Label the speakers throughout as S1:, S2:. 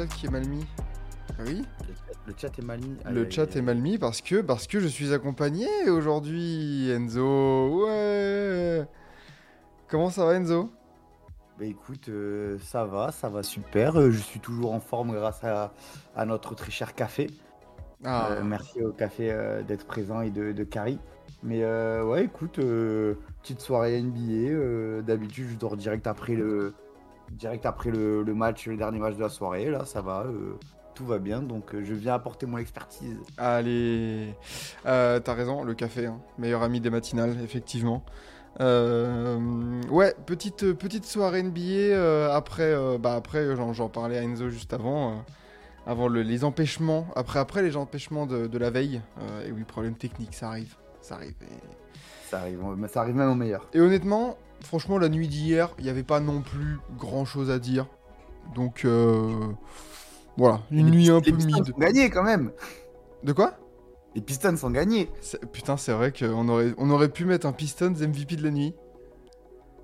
S1: Chat qui est mal mis. Ah oui
S2: Le chat est mal mis.
S1: Le chat est mal mis parce que, parce que je suis accompagné aujourd'hui, Enzo. Ouais Comment ça va, Enzo?
S2: Bah écoute, euh, ça va, ça va super. Euh, je suis toujours en forme grâce à, à notre très cher café.
S1: Ah,
S2: Euh, merci au café euh, d'être présent et de, de Carrie. Mais ouais, écoute, petite soirée NBA. D'habitude, je dors direct après le, direct après le, le match, le dernier match de la soirée. Là, ça va, euh, tout va bien. Donc, euh, je viens apporter mon expertise.
S1: Allez. Euh, T'as raison, le café, hein. meilleur ami des matinales, effectivement. Euh, ouais, petite, petite soirée NBA après, bah après j'en parlais à Enzo juste avant, avant le- les empêchements, après, après les empêchements de, de la veille. Euh, et oui, problème technique, ça arrive, ça arrive. Et,
S2: Ça arrive, ça arrive même au meilleur.
S1: et honnêtement, franchement, la nuit d'hier, il n'y avait pas non plus grand chose à dire. Donc euh, voilà, une
S2: Les
S1: nuit un peu
S2: les
S1: mid.
S2: sont gagnés quand même.
S1: De quoi?
S2: Les Pistons sont gagnés.
S1: Putain, c'est vrai qu'on aurait, on aurait pu mettre un Pistons MVP de la nuit.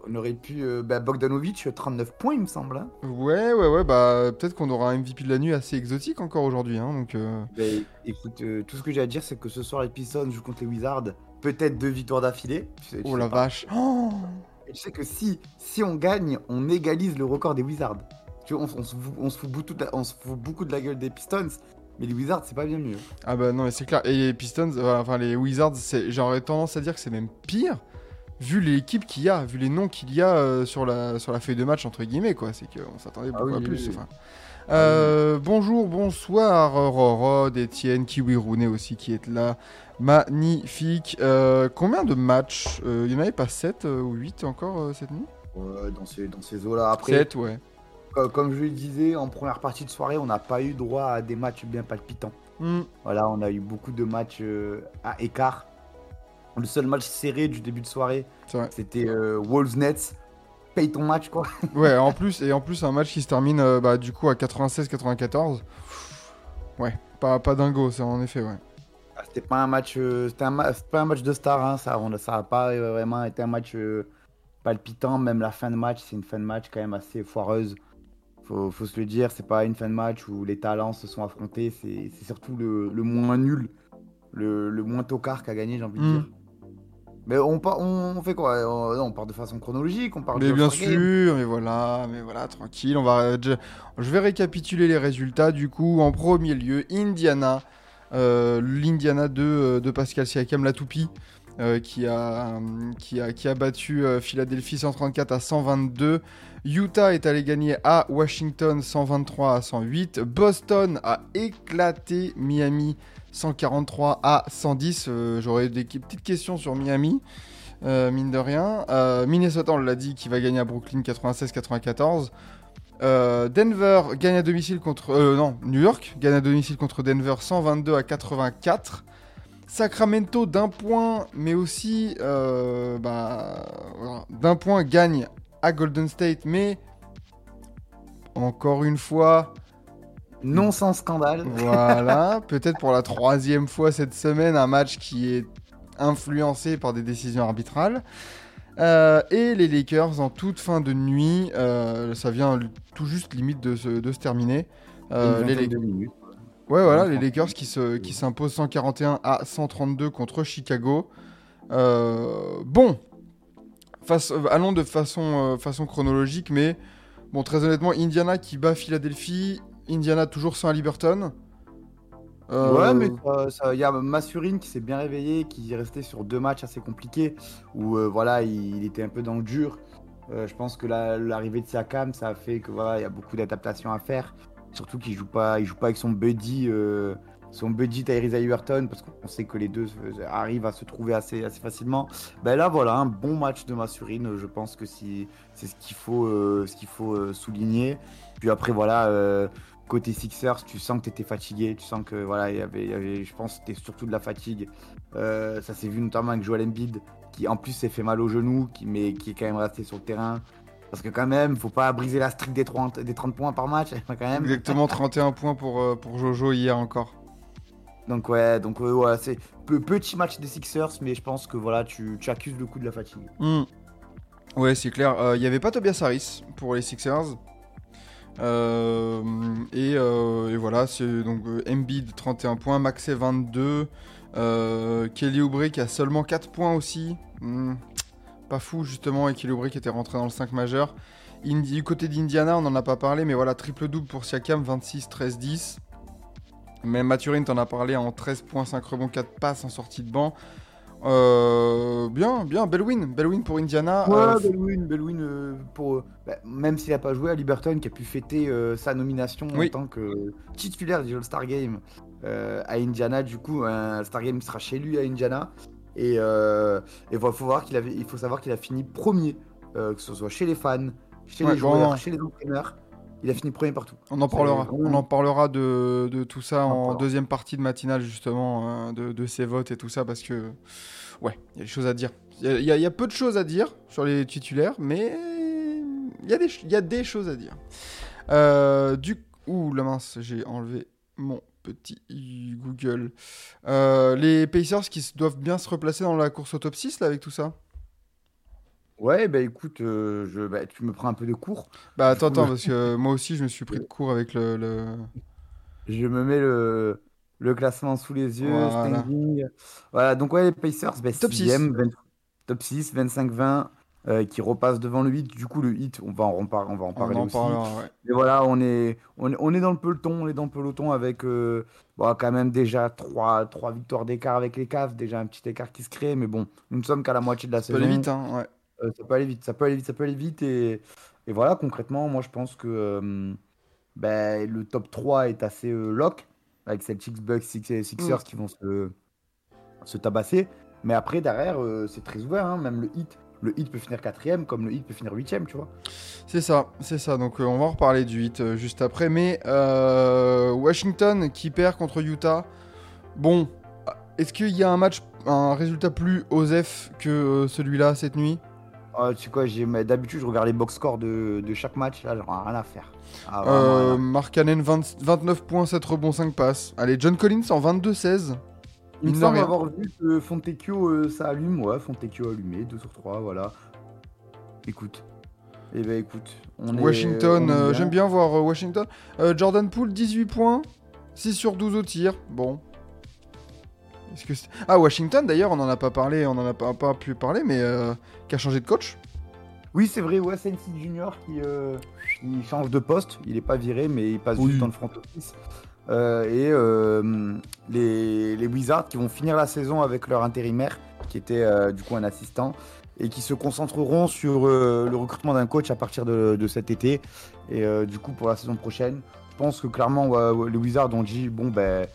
S2: On aurait pu. euh, bah, Bogdanovic, 39 points, il me semble. hein.
S1: Ouais, ouais, ouais, bah peut-être qu'on aura un MVP de la nuit assez exotique encore aujourd'hui. Hein, donc, euh,
S2: Bah, écoute, euh, tout ce que j'ai à dire, c'est que ce soir, les Pistons jouent contre les Wizards. Peut-être deux victoires d'affilée. Tu sais- tu
S1: Oh la
S2: pas.
S1: vache. Oh
S2: Et tu sais que si, si on gagne, on égalise le record des Wizards. Tu vois, on, on se, fout- on se fout beaucoup de la, on se fout beaucoup de la gueule des Pistons, mais les Wizards, c'est pas bien mieux.
S1: ah bah non, mais c'est clair. Et les Pistons, euh, enfin les Wizards, j'aurais tendance à dire que c'est même pire, vu l'équipe qu'il y a, vu les noms qu'il y a euh, sur, la, sur la feuille de match, entre guillemets, quoi. C'est qu'on s'attendait
S2: Ah
S1: beaucoup
S2: oui,
S1: à plus.
S2: oui.
S1: enfin. Euh, bonjour, bonsoir, Rorod, Etienne, Kiwi Rooney aussi qui est là. Magnifique. Euh, combien de matchs Euh, Il y en avait pas 7 ou 8 encore euh, cette nuit?
S2: Ouais, dans ces, dans ces eaux-là. Après,
S1: 7, ouais.
S2: co- comme je le disais, en première partie de soirée, on n'a pas eu droit à des matchs bien palpitants.
S1: Hmm.
S2: Voilà, on a eu beaucoup de matchs euh, à écart. Le seul match serré du début de soirée, c'était euh, Wolves-Nets. Paye ton match, quoi.
S1: Ouais, en plus, et en plus, un match qui se termine euh, bah, du coup à 96-94. Ouais, pas, pas dingo, c'est en effet, ouais.
S2: C'était pas un match, euh, c'était un pas un match de star, hein, ça, on, ça a pas euh, vraiment été un match euh, palpitant. Même la fin de match, c'est une fin de match quand même assez foireuse. Faut, faut se le dire, c'est pas une fin de match où les talents se sont affrontés. C'est surtout le, le moins nul, le, le moins tocard qui a gagné, j'ai envie de
S1: Mm.
S2: dire. Mais on, part, on, fait quoi? On, on part de façon chronologique, on part
S1: Mais
S2: de
S1: bien sûr, mais voilà, mais voilà, tranquille. On va, je, je vais récapituler les résultats. Du coup, en premier lieu, Indiana, l'Indiana de, euh, de Pascal Siakam, la toupie, euh, qui, a, euh, qui, a, battu euh, Philadelphie 134 à 122. Utah est allé gagner à Washington 123 à 108. Boston a éclaté Miami 143 à 110. Euh, J'aurais des petites questions sur Miami. Euh, mine de rien. Euh, Minnesota, on l'a dit, qui va gagner à Brooklyn 96-94. Euh, Denver gagne à domicile contre. euh, non, New York gagne à domicile contre Denver 122 à 84. Sacramento d'un point, mais aussi euh, bah, d'un point gagne à Golden State, mais encore une fois,
S2: Non sans scandale.
S1: voilà, peut-être pour la troisième fois cette semaine, un match qui est influencé par des décisions arbitrales. Euh, et les Lakers en toute fin de nuit, euh, ça vient tout juste limite de se, de se terminer. Euh, les Lakers-
S2: minutes.
S1: Ouais, voilà, les. Lakers qui se- qui s'imposent 141 à 132 contre Chicago. Bon, face, allons de façon, façon chronologique, mais bon, très honnêtement, Indiana qui bat Philadelphie, Indiana toujours sans Liberton. Euh,
S2: Ouais, mais il y a Massurine qui s'est bien réveillé, qui est resté sur deux matchs assez compliqués, où euh, voilà, il, il était un peu dans le dur. Euh, je pense que la- l'arrivée de Siakam, ça a fait que voilà, il y a beaucoup d'adaptations à faire. Surtout qu'il joue pas, il joue pas avec son buddy, euh, son buddy Tyrese Halliburton, parce qu'on sait que les deux euh, arrivent à se trouver assez, assez facilement. Ben là, voilà, un bon match de Massurine. Je pense que si, c'est ce qu'il faut, euh, ce qu'il faut euh, souligner. Puis après, voilà. Euh, côté Sixers, tu sens que tu étais fatigué, tu sens que voilà, il y avait, il y avait je pense, c'était surtout de la fatigue. Euh, ça s'est vu notamment avec Joel Embiid, qui en plus s'est fait mal au genou, qui, mais qui est quand même resté sur le terrain. Parce que quand même, faut pas briser la streak des 30, des 30 points par match, quand même.
S1: Exactement 31 points pour, euh, pour Jojo hier encore.
S2: Donc ouais, donc ouais, voilà, c'est pe- petit match des Sixers, mais je pense que voilà, tu, tu accuses le coup de la fatigue.
S1: Hmm. Ouais, c'est clair. Euh, Il n'y avait pas Tobias Harris pour les Sixers. Euh, et, euh, et voilà, c'est donc euh, Embiid 31 points, Maxey 22, euh, Kelly Oubre qui a seulement 4 points aussi. Hmm, Pas fou justement, et Kelly Oubre qui était rentré dans le 5 majeur. Du côté d'Indiana, on n'en a pas parlé, mais voilà, triple-double pour Siakam, 26, 13, 10. Mais Mathurin, t'en as parlé en 13 points, 5 rebonds, 4 passes en sortie de banc. Euh, bien, bien, belle win, belle win pour Indiana.
S2: Ouais,
S1: Euh,
S2: belle win, belle win euh, pour. euh, bah, même s'il a pas joué à Liberton, qui a pu fêter euh, sa nomination
S1: Oui.
S2: en tant que titulaire du All-Star Game à Indiana. Du coup, un All-Star Game sera chez lui à Indiana. Et il faut, voir qu'il avait, il faut savoir qu'il a fini premier, que ce soit chez les fans, chez
S1: Ouais,
S2: les joueurs, chez les entraîneurs. Il a fini premier partout.
S1: On en parlera.
S2: vraiment-
S1: On en parlera de, de tout ça
S2: en
S1: deuxième partie de matinale, justement, euh, de, de ces votes et tout ça, parce que, ouais, il y a des choses à dire. Il y a- y, y peu de choses à dire sur les titulaires, mais il y, a des ch- il y a des choses à dire. Euh, du Ouh, la mince, j'ai enlevé mon petit Google. Euh, les Pacers qui doivent bien se replacer dans la course au top 6, là, avec tout ça?
S2: Ouais, bah écoute, euh, je, bah, tu me prends un peu de cours.
S1: Bah, attends, attends, parce que moi aussi, je me suis pris de court avec le... le-
S2: Je me mets le, le classement sous les yeux.
S1: Voilà.
S2: standing. Voilà, donc ouais, les Pacers, bah,
S1: Top
S2: sixième, 20 top 6, 25-20, euh, qui repasse devant le 8. Du coup, le hit, on va en, on va en
S1: On
S2: parler
S1: en
S2: aussi.
S1: parlera, ouais.
S2: Mais voilà, on est, on, est- on est dans le peloton, on est dans le peloton avec euh, bon, quand même déjà 3, trois victoires d'écart avec les Cavs, déjà un petit écart qui se crée, mais bon, nous ne sommes qu'à la moitié de la saison.
S1: vite, hein, ouais.
S2: Euh, ça peut aller vite, ça peut aller vite, ça peut aller vite. Et, et voilà, concrètement, moi je pense que euh, ben, le top 3 est assez euh, lock, avec Celtics, Bucks, Sixers
S1: Mm.
S2: qui vont se, se tabasser. Mais après, derrière, c'est très ouvert, hein, même le hit. Le hit peut finir quatrième, comme le hit peut finir huitième, tu vois.
S1: C'est ça, c'est ça. Donc on va en reparler du 8 euh, juste après. Mais Washington qui perd contre Utah. Bon, est-ce qu'il y a un match, un résultat plus osef que celui-là cette nuit?
S2: Ah, tu sais quoi, d'habitude, je regarde les box scores de, de chaque match, là, j'en ai rien à faire. Ah,
S1: euh,
S2: rien à-
S1: Markkanen 20 29 points, 7 rebonds, 5 passes. Allez, John Collins en 22-16.
S2: Il me semble avoir vu que Fontecchio, euh, ça allume, ouais, Fontecchio allumé, 2 sur 3, voilà. Écoute. Eh ben écoute, on
S1: Washington, euh, j'aime bien voir euh, Washington. Euh, Jordan Poole 18 points, 6 sur 12 au tir. Bon. Est-ce que c'est- ah, Washington d'ailleurs, on en a pas parlé, on en a pas, pas pu parler, mais euh, qui a changé de coach?
S2: Oui, c'est vrai, ouais, Sensi Junior qui, euh, change de poste. Il est pas viré, mais il passe
S1: Oui.
S2: juste dans le front office. Euh, et euh, les, les Wizards qui vont finir la saison avec leur intérimaire, qui était euh, du coup un assistant, et qui se concentreront sur euh, le recrutement d'un coach à partir de, de cet été. Et euh, du coup, pour la saison prochaine, je pense que clairement, ouais, ouais, les Wizards ont dit bon, ben,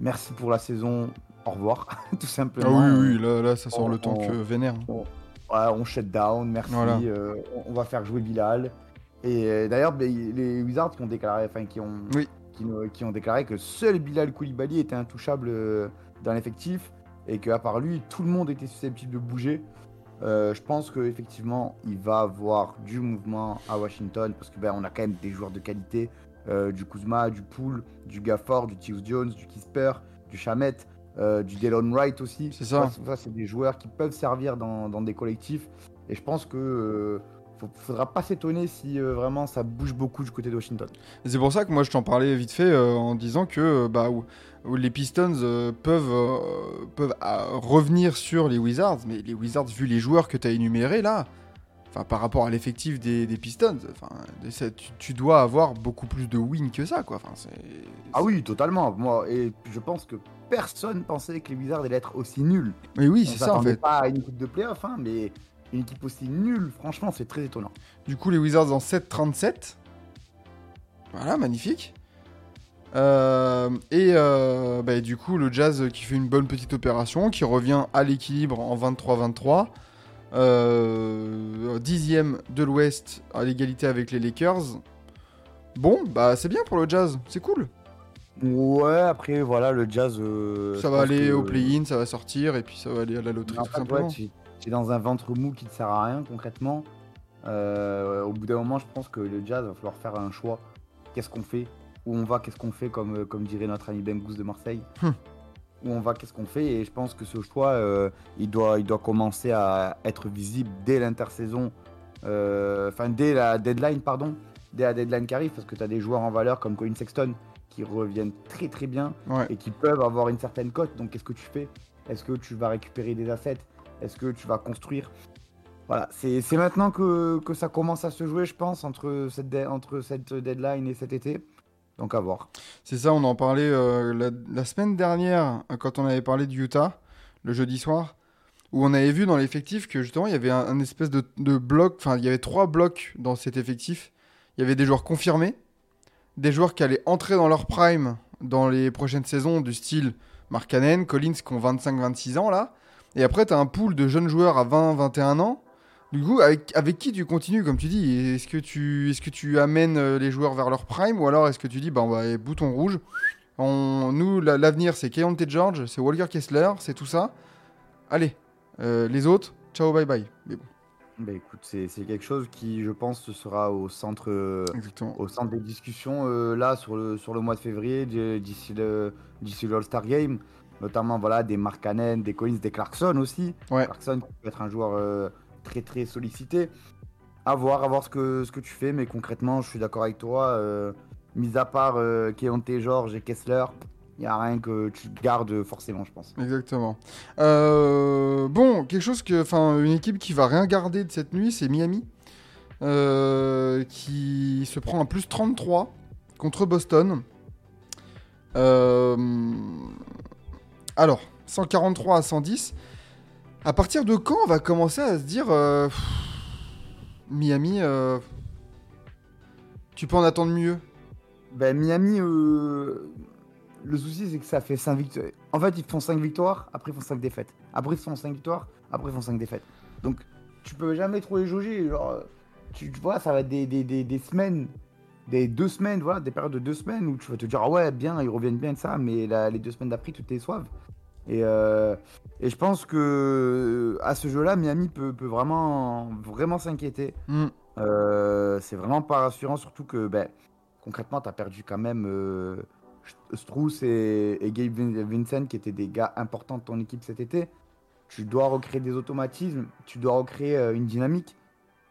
S2: merci pour la saison, au revoir, tout
S1: Ah
S2: simplement.
S1: oui, oui, là, là ça sort
S2: on-
S1: le temps
S2: on-
S1: que vénère.
S2: Voilà, on shut down, merci.
S1: Voilà.
S2: euh, on- va faire jouer Bilal. Et euh, d'ailleurs, ben, les Wizards qui ont déclaré, enfin qui ont,
S1: Oui.
S2: qui, ont déclaré que seul Bilal Koulibaly était intouchable euh, dans l'effectif et qu'à part lui, tout le monde était susceptible de bouger. Euh, je pense qu'effectivement, il va avoir du mouvement à Washington parce que ben, on a quand même des joueurs de qualité, euh, du Kuzma, du Poole, du Gafford, du Tyus Jones, du Kisper, du Chamet, euh, du Delon Wright aussi.
S1: C'est ça.
S2: Ça, c'est des joueurs qui peuvent servir dans, dans des collectifs. Et je pense que euh, faut- faudra pas s'étonner si euh, vraiment ça bouge beaucoup du côté de Washington.
S1: C'est pour ça que moi je t'en parlais vite fait euh, en disant que bah, où- où les Pistons euh, peuvent, peuvent euh, revenir sur les Wizards, mais les Wizards, vu les joueurs que tu as énumérés là, par rapport à l'effectif des, des Pistons, c'est- tu, tu dois avoir beaucoup plus de wins que ça. Quoi.
S2: Ah oui, totalement. Moi, et je pense que personne pensait que les Wizards allaient être aussi nuls.
S1: Mais oui, c'est ça en fait.
S2: pas à une équipe de playoff, hein, mais une équipe aussi nulle, franchement, c'est très étonnant.
S1: Du coup, les Wizards en 7-37. Voilà, magnifique. Euh, et euh, bah, du coup, le Jazz qui fait une bonne petite opération, qui revient à l'équilibre en 23-23. Euh, dixième de l'Ouest à l'égalité avec les Lakers. Bon, bah c'est bien pour le Jazz, c'est cool.
S2: Ouais, après, voilà, le Jazz. euh,
S1: ça va aller
S2: que-
S1: au play-in, ça va sortir et puis ça va aller à la loterie
S2: En
S1: tout
S2: fait,
S1: simplement.
S2: ouais, tu tu es dans un ventre mou qui ne sert à rien concrètement. Euh, au bout d'un moment, je pense que le Jazz va falloir faire un choix. Qu'est-ce qu'on fait? Où on va Qu'est-ce qu'on fait comme, comme dirait notre ami Bengus de Marseille?
S1: Hum.
S2: Où on va Qu'est-ce qu'on fait? Et je pense que ce choix, euh, il, doit, il doit commencer à être visible dès l'intersaison. Enfin, dès la deadline, pardon. Dès la deadline qui arrive, parce que tu as des joueurs en valeur comme Colin Sexton qui reviennent très très bien
S1: Ouais.
S2: et qui peuvent avoir une certaine cote. Donc qu'est-ce que tu fais? Est-ce que tu vas récupérer des assets? Est-ce que tu vas construire? Voilà, c'est maintenant que, que ça commence à se jouer, je pense, entre cette, de- entre cette deadline et cet été. Donc à voir.
S1: C'est ça, on en parlait euh, la, la semaine dernière quand on avait parlé du Utah, le jeudi soir, où on avait vu dans l'effectif que justement il y avait un, un espèce de, de bloc, enfin il y avait trois blocs dans cet effectif. Il y avait des joueurs confirmés, des joueurs qui allaient entrer dans leur prime dans les prochaines saisons du style Mark Cannon, Collins qui ont 25-26 ans là, et après tu as un pool de jeunes joueurs à 20-21 ans. Du coup, avec, qui tu continues, comme tu dis? Est-ce que tu, est que tu amènes euh, les joueurs vers leur prime? Ou alors est-ce que tu dis, bah, on va bouton rouge? Nous, la- l'avenir, c'est Keontae George, c'est Walker Kessler, c'est tout ça. Allez, euh, les autres, ciao, bye bye. Mais bon,
S2: Bah écoute, c'est c'est quelque chose qui, je pense, sera au centre, euh,
S1: exactement.
S2: au centre des discussions euh, là sur le, sur le mois de février d- d'ici le d'ici le All-Star Game. Notamment voilà, des Mark Cannon, des Collins, des Clarkson aussi.
S1: Ouais.
S2: Clarkson qui peut être un joueur euh, très très sollicité. À voir, à voir ce que, ce que tu fais, mais concrètement, je suis d'accord avec toi. euh, mis à part Keontae George et Kessler, il n'y a rien que tu gardes forcément, je pense.
S1: Exactement. Euh, bon, quelque chose que, enfin, une équipe qui va rien garder de cette nuit, c'est Miami, euh, qui se prend un plus 33 contre Boston. Euh, alors, 143 à 110. À partir de quand on va commencer à se dire, pff, Miami, euh, tu peux en attendre mieux?
S2: Ben, Miami, euh, le souci, c'est que ça fait 5 victoires. En fait, ils font 5 victoires, après ils font 5 défaites. Après, ils font 5 victoires, après ils font 5 défaites. Donc, tu peux jamais trop les jauger. Genre, tu, tu vois, ça va être des, des, des, des semaines, des deux semaines, voilà, des périodes de deux semaines où tu vas te dire, ah ouais, bien, ils reviennent bien de ça, mais la- les deux semaines d'après, tu t'es soif. Et, euh, et je pense que à ce jeu-là, Miami peut, peut vraiment, vraiment s'inquiéter.
S1: Hmm.
S2: Euh, c'est vraiment pas rassurant, surtout que ben, concrètement, tu as perdu quand même euh, Strauss et, Gabe Vin- Vincent, qui étaient des gars importants de ton équipe cet été. Tu dois recréer des automatismes, tu dois recréer euh, une dynamique.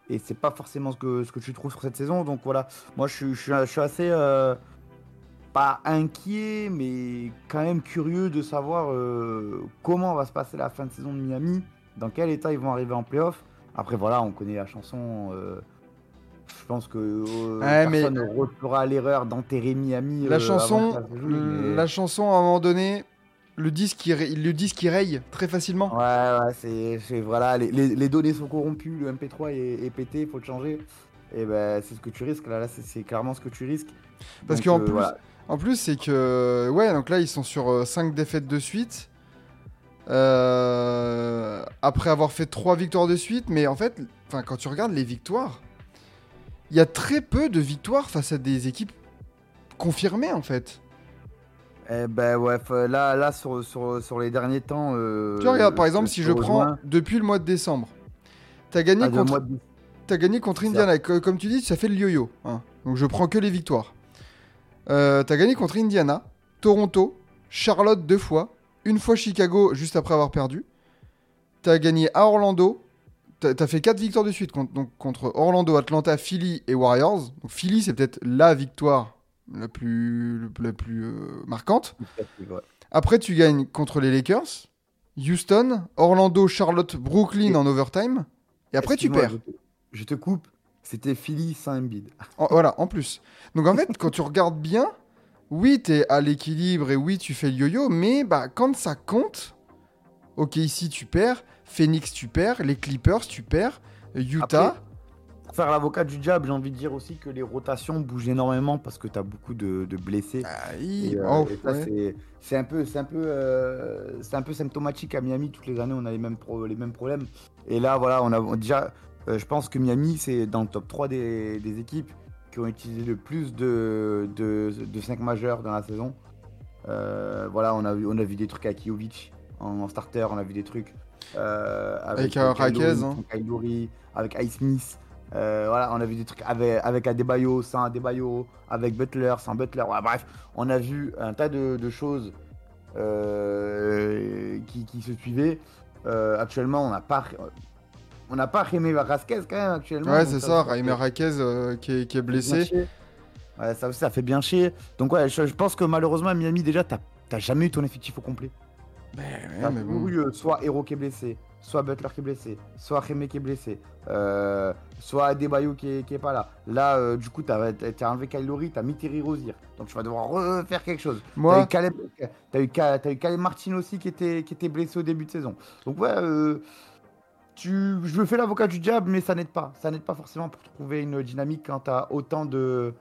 S2: Et c'est pas forcément ce que, ce que tu trouves sur cette saison. Donc voilà, moi je, suis- assez. euh, pas inquiet, mais quand même curieux de savoir euh, comment va se passer la fin de saison de Miami, dans quel état ils vont arriver en playoff. Après, voilà, on connaît la chanson. Je pense que euh,
S1: mais-
S2: personne ne refera l'erreur d'enterrer Miami.
S1: La
S2: euh,
S1: chanson,
S2: mais-
S1: la chanson, à un moment donné, le disque, il, le disque, il raye très facilement.
S2: Ouais, ouais, c'est, voilà, les, les- les données sont corrompues, le MP3 est, est pété, il faut le changer. Et ben, c'est ce que tu risques. Là, là c'est, clairement ce que tu risques.
S1: Parce qu'en
S2: euh,
S1: plus,
S2: voilà.
S1: en plus c'est que, ouais, donc là, ils sont sur 5 défaites de suite. Euh, après avoir fait 3 victoires de suite, mais en fait, quand tu regardes les victoires, il y a très peu de victoires face à des équipes confirmées, en fait.
S2: Eh ben ouais, là, là sur, sur, sur les derniers temps. euh,
S1: tu regardes, par exemple, si je prends depuis le mois de décembre, t'as gagné
S2: Ah,
S1: contre
S2: de-
S1: T'as gagné contre. Indiana. Co- Comme tu dis, ça fait le yo-yo. hein. Donc je prends que les victoires. Euh, T'as gagné contre Indiana, Toronto, Charlotte deux fois, une fois Chicago juste après avoir perdu. T'as gagné à Orlando. T'as as fait quatre victoires de suite contre, donc, contre Orlando, Atlanta, Philly et Warriors. Donc Philly, c'est peut-être la victoire la plus, la plus euh, marquante. Après, tu gagnes contre les Lakers, Houston, Orlando, Charlotte, Brooklyn
S2: Et-
S1: en overtime. Et après, tu perds.
S2: Je te, je te coupe. C'était Philly sans Embiid.
S1: En- voilà, en plus. Donc en fait, quand tu regardes bien, oui, tu es à l'équilibre et oui, tu fais le yo-yo, mais bah, quand ça compte, ok, ici tu perds, Phoenix tu perds, les Clippers tu perds, Utah.
S2: Après, Pour faire l'avocat du diable, j'ai envie de dire aussi que les rotations bougent énormément parce que tu as beaucoup de, de blessés. Et, euh,
S1: oh, ouais.
S2: c'est- un peu, un peu, euh, un peu symptomatique à Miami. Toutes les années, on a les mêmes, pro- les mêmes problèmes. Et là, voilà, on a on- déjà, euh, je pense que Miami, c'est dans le top 3 des, des équipes qui ont utilisé le plus de, de, de 5 majeurs dans la saison. Euh, voilà, on a, vu, on a vu des trucs Jovic en, en starter, on a vu des trucs euh,
S1: Avec, euh,
S2: Kyle Lowry,
S1: Raquez, hein.
S2: Avec Ice Smith. Euh, voilà, on a vu des trucs avec, avec Adebayo, sans Adebayo, avec Butler, sans Butler. Voilà, bref, on a vu un tas de, de choses euh, qui, qui se suivaient. Euh, actuellement, on n'a pas, on n'a pas Jaime Vasquez quand même actuellement.
S1: Ouais, c'est ça, Raimé Raquez euh, qui, est, qui est blessé.
S2: Ouais, ça aussi, ça fait bien chier. Donc ouais, je, je pense que malheureusement à Miami déjà, t'as jamais eu ton effectif au complet.
S1: Ben
S2: T'as
S1: ouais, mais bon.
S2: eu, euh, soit Hero qui est blessé, soit Butler qui est blessé, soit Jaime qui est blessé, euh, soit Adebayo qui est, qui est pas là. Là, euh, du coup, t'as t'as enlevé Kyle Lowry, t'as mis Terry Rozier. Donc tu vas devoir refaire quelque chose. T'as eu,
S1: Moi,
S2: Caleb, t'as eu, t'as eu Caleb Martin aussi qui était, qui était blessé au début de saison. Donc ouais, euh, tu, je me fais l'avocat du diable, mais ça n'aide pas. Ça n'aide pas forcément pour trouver une dynamique quand tu as autant de,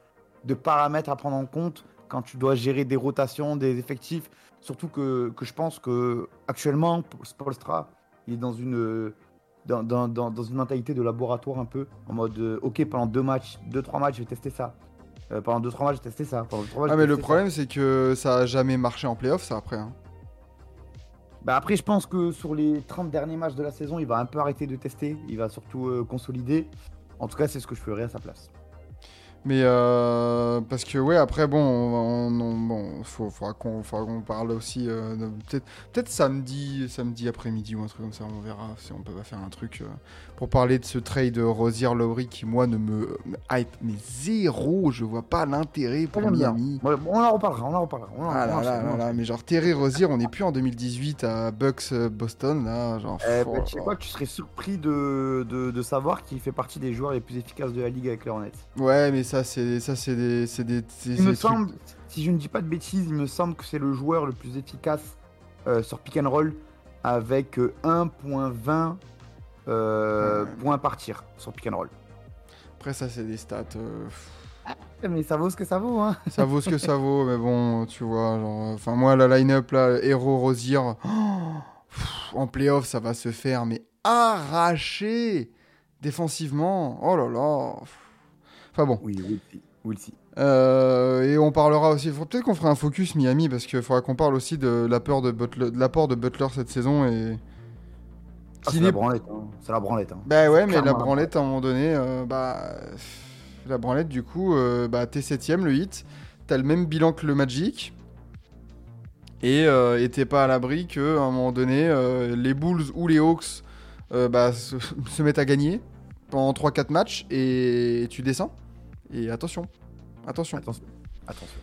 S2: de paramètres à prendre en compte, quand tu dois gérer des rotations, des effectifs. Surtout que, que je pense que actuellement, Spolstra, il est dans une, dans, dans, dans, dans une mentalité de laboratoire un peu, en mode, euh, ok, pendant deux matchs, deux, trois matchs, je vais tester ça. Euh, pendant deux, trois matchs, je vais tester ça. Pendant deux, trois matchs,
S1: ah, mais le problème, c'est que ça a jamais marché en playoff, ça après. hein.
S2: Bah après, je pense que sur les 30 derniers matchs de la saison, il va un peu arrêter de tester. Il va surtout euh, consolider. En tout cas, c'est ce que je ferais à sa place.
S1: Mais euh, parce que ouais après bon on, on- bon faut, faudra qu'on qu'on parle aussi euh, peut-être peut-être samedi samedi après-midi ou un truc comme ça on verra si on peut pas faire un truc euh, pour parler de ce trade Rosier Lowry qui moi ne me, me hype mais zéro je vois pas l'intérêt pour. Miami.
S2: Ouais, on en reparlera, on en reparlera. On en-
S1: Ah là là là là, mais genre Terry Rosier, on n'est plus en 2018 à Bucks Boston là, genre.
S2: Eh,
S1: oh
S2: bah,
S1: là
S2: tu sais
S1: là.
S2: quoi, tu serais surpris de, de, de savoir qu'il fait partie des joueurs les plus efficaces de la ligue avec les Hornets.
S1: Ouais, mais ça c'est ça c'est des c'est des c'est-
S2: Il me
S1: des trucs-
S2: semble, si je ne dis pas de bêtises, il me semble que c'est le joueur le plus efficace euh, sur pick and roll avec euh, 1.20 euh,
S1: Ouais.
S2: points par tir sur pick and roll.
S1: Après ça c'est des stats. euh,
S2: Eh, Mais ça vaut ce que ça vaut, hein.
S1: Ça vaut ce que ça vaut, mais bon, tu vois, enfin moi la line-up là, Hero Rosier, oh, pff, en playoff ça va se faire, mais arraché défensivement, oh là là. Enfin bon,
S2: Oui, oui.
S1: Euh, et on parlera aussi, peut-être qu'on fera un focus Miami parce qu'il faudra qu'on parle aussi de l'apport de Butler, de l'apport de Butler cette saison et
S2: Ah, c'est la branlette, hein. C'est la branlette. hein.
S1: Bah ouais, mais la branlette, à un moment donné, euh, bah. La branlette, du coup, euh, bah, t'es septième, le hit. T'as le même bilan que le Magic. Et euh, et t'es pas à l'abri que, à un moment donné, les Bulls ou les Hawks bah, se, se mettent à gagner pendant 3-4 matchs et tu descends. Et attention, attention.
S2: Attention. Attention.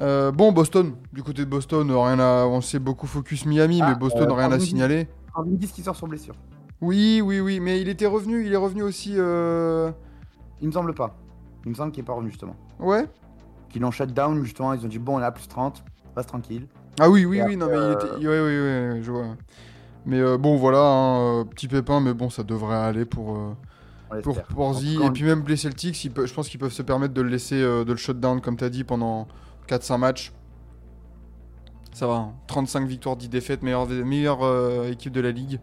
S1: Euh, bon, Boston, du côté de Boston, rien à... on sait beaucoup focus Miami,
S2: Ah,
S1: mais Boston,
S2: euh,
S1: rien à signaler.
S2: Porzingis qui sort sur blessure.
S1: Oui, oui, oui, mais il était revenu, il est revenu aussi. euh,
S2: Il me semble pas. Il me semble qu'il est pas revenu justement.
S1: Ouais.
S2: Qu'ils l'ont shut down justement. Ils ont dit bon, on est à plus 30, reste tranquille.
S1: Ah oui, oui,
S2: Et
S1: oui, non, mais il était. Oui, oui, oui, je vois. Mais euh, bon, voilà, hein, euh, petit pépin, mais bon, ça devrait aller pour, euh, pour. Porzi. Et puis même les Celtics, je pense qu'ils peuvent se permettre de le laisser, euh, de le shutdown, comme tu as dit, pendant 4-5 matchs. Ça va, hein. 35 victoires, 10 défaites, meilleure, meilleure euh, équipe de la ligue.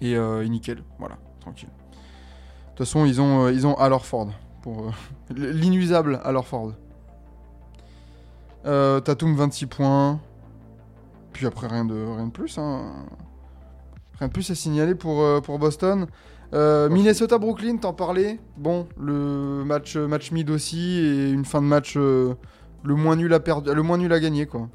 S1: Et, euh, et nickel, voilà, tranquille. De toute façon, ils ont, ils ont Al Horford, pour l'inusable Al Horford. Euh, Tatum 26 points. Puis après rien de rien de plus. Hein. Rien de plus à signaler pour, pour Boston. Euh, Minnesota Brooklyn, t'en parlais. Bon, le match match mid aussi et une fin de match euh, le moins nul à perdre, le moins nul à gagner quoi.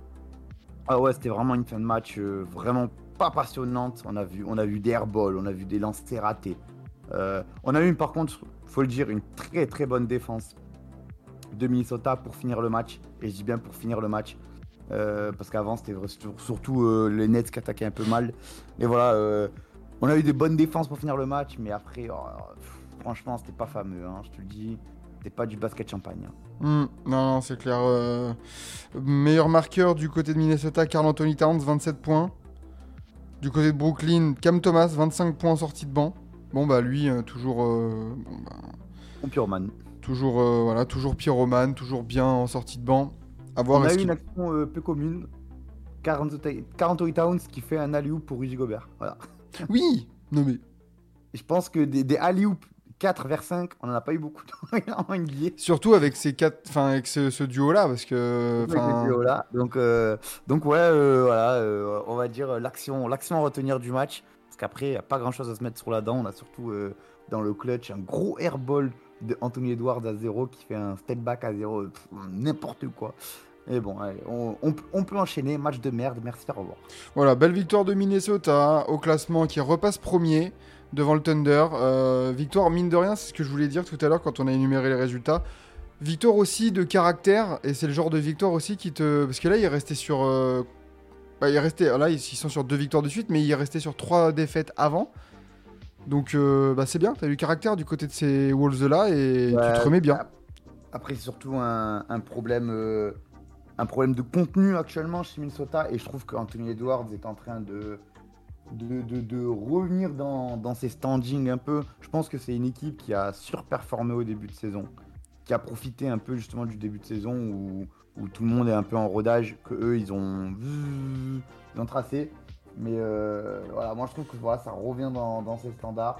S2: Ah ouais, c'était vraiment une fin de match euh, vraiment pas passionnante. On a vu, on a vu des airballs, on a vu des lancers ratés. On a eu par contre, faut le dire, une très très bonne défense de Minnesota pour finir le match. Et je dis bien pour finir le match. Parce qu'avant, c'était surtout les Nets qui attaquaient un peu mal. Mais voilà, on a eu des bonnes défenses pour finir le match. Mais après, oh, pff, franchement, c'était pas fameux. hein, je te le dis. C'était pas du basket champagne. hein.
S1: Hmm, non, non, c'est clair. euh, meilleur marqueur du côté de Minnesota, Carl Anthony Towns, 27 points. Du côté de Brooklyn, Cam Thomas, 25 points en sortie de banc. Bon bah lui, euh, toujours, euh, bon, bah, toujours, euh, voilà, toujours pyromane, toujours bien en sortie de banc. À voir
S2: On a eu une action peu commune. 40 Anthony Towns qui fait un alley pour Rudy Gobert. Voilà.
S1: Oui, non mais
S2: je pense que des, des alley 4 vers 5, on n'en a pas eu beaucoup en NBA.
S1: Surtout avec ces quatre, avec ce, ce duo-là, parce que,
S2: duos là. Donc, euh, donc ouais, euh, voilà, euh, on va dire l'action, l'action à retenir du match. Parce qu'après, il n'y a pas grand chose à se mettre sur la dent. On a surtout dans le clutch un gros airball de Anthony Edwards à 0 qui fait un step back à 0. pff, N'importe quoi. Et bon, allez, on, on- on peut enchaîner. Match de merde. Merci, au revoir.
S1: Voilà, belle victoire de Minnesota au classement qui repasse premier devant le Thunder. Euh, victoire, mine de rien, c'est ce que je voulais dire tout à l'heure quand on a énuméré les résultats. Victoire aussi de caractère, et c'est le genre de victoire aussi qui te. Parce que là, il est resté sur. euh, bah, il est resté. Là, ils sont sur deux victoires de suite, mais il est resté sur trois défaites avant. Donc, euh, bah, c'est bien, t'as eu caractère du côté de ces Wolves-là, et tu te remets bien.
S2: Après, c'est surtout un, un problème, un problème de contenu actuellement chez Minnesota. Et je trouve qu'Anthony Edwards est en train de, de, de- de revenir dans, dans ses standings un peu. Je pense que c'est une équipe qui a surperformé au début de saison, qui a profité un peu justement du début de saison où, où tout le monde est un peu en rodage, que eux ils ont, ils ont tracé. Mais euh, voilà, moi je trouve que voilà, ça revient dans, dans ses standards.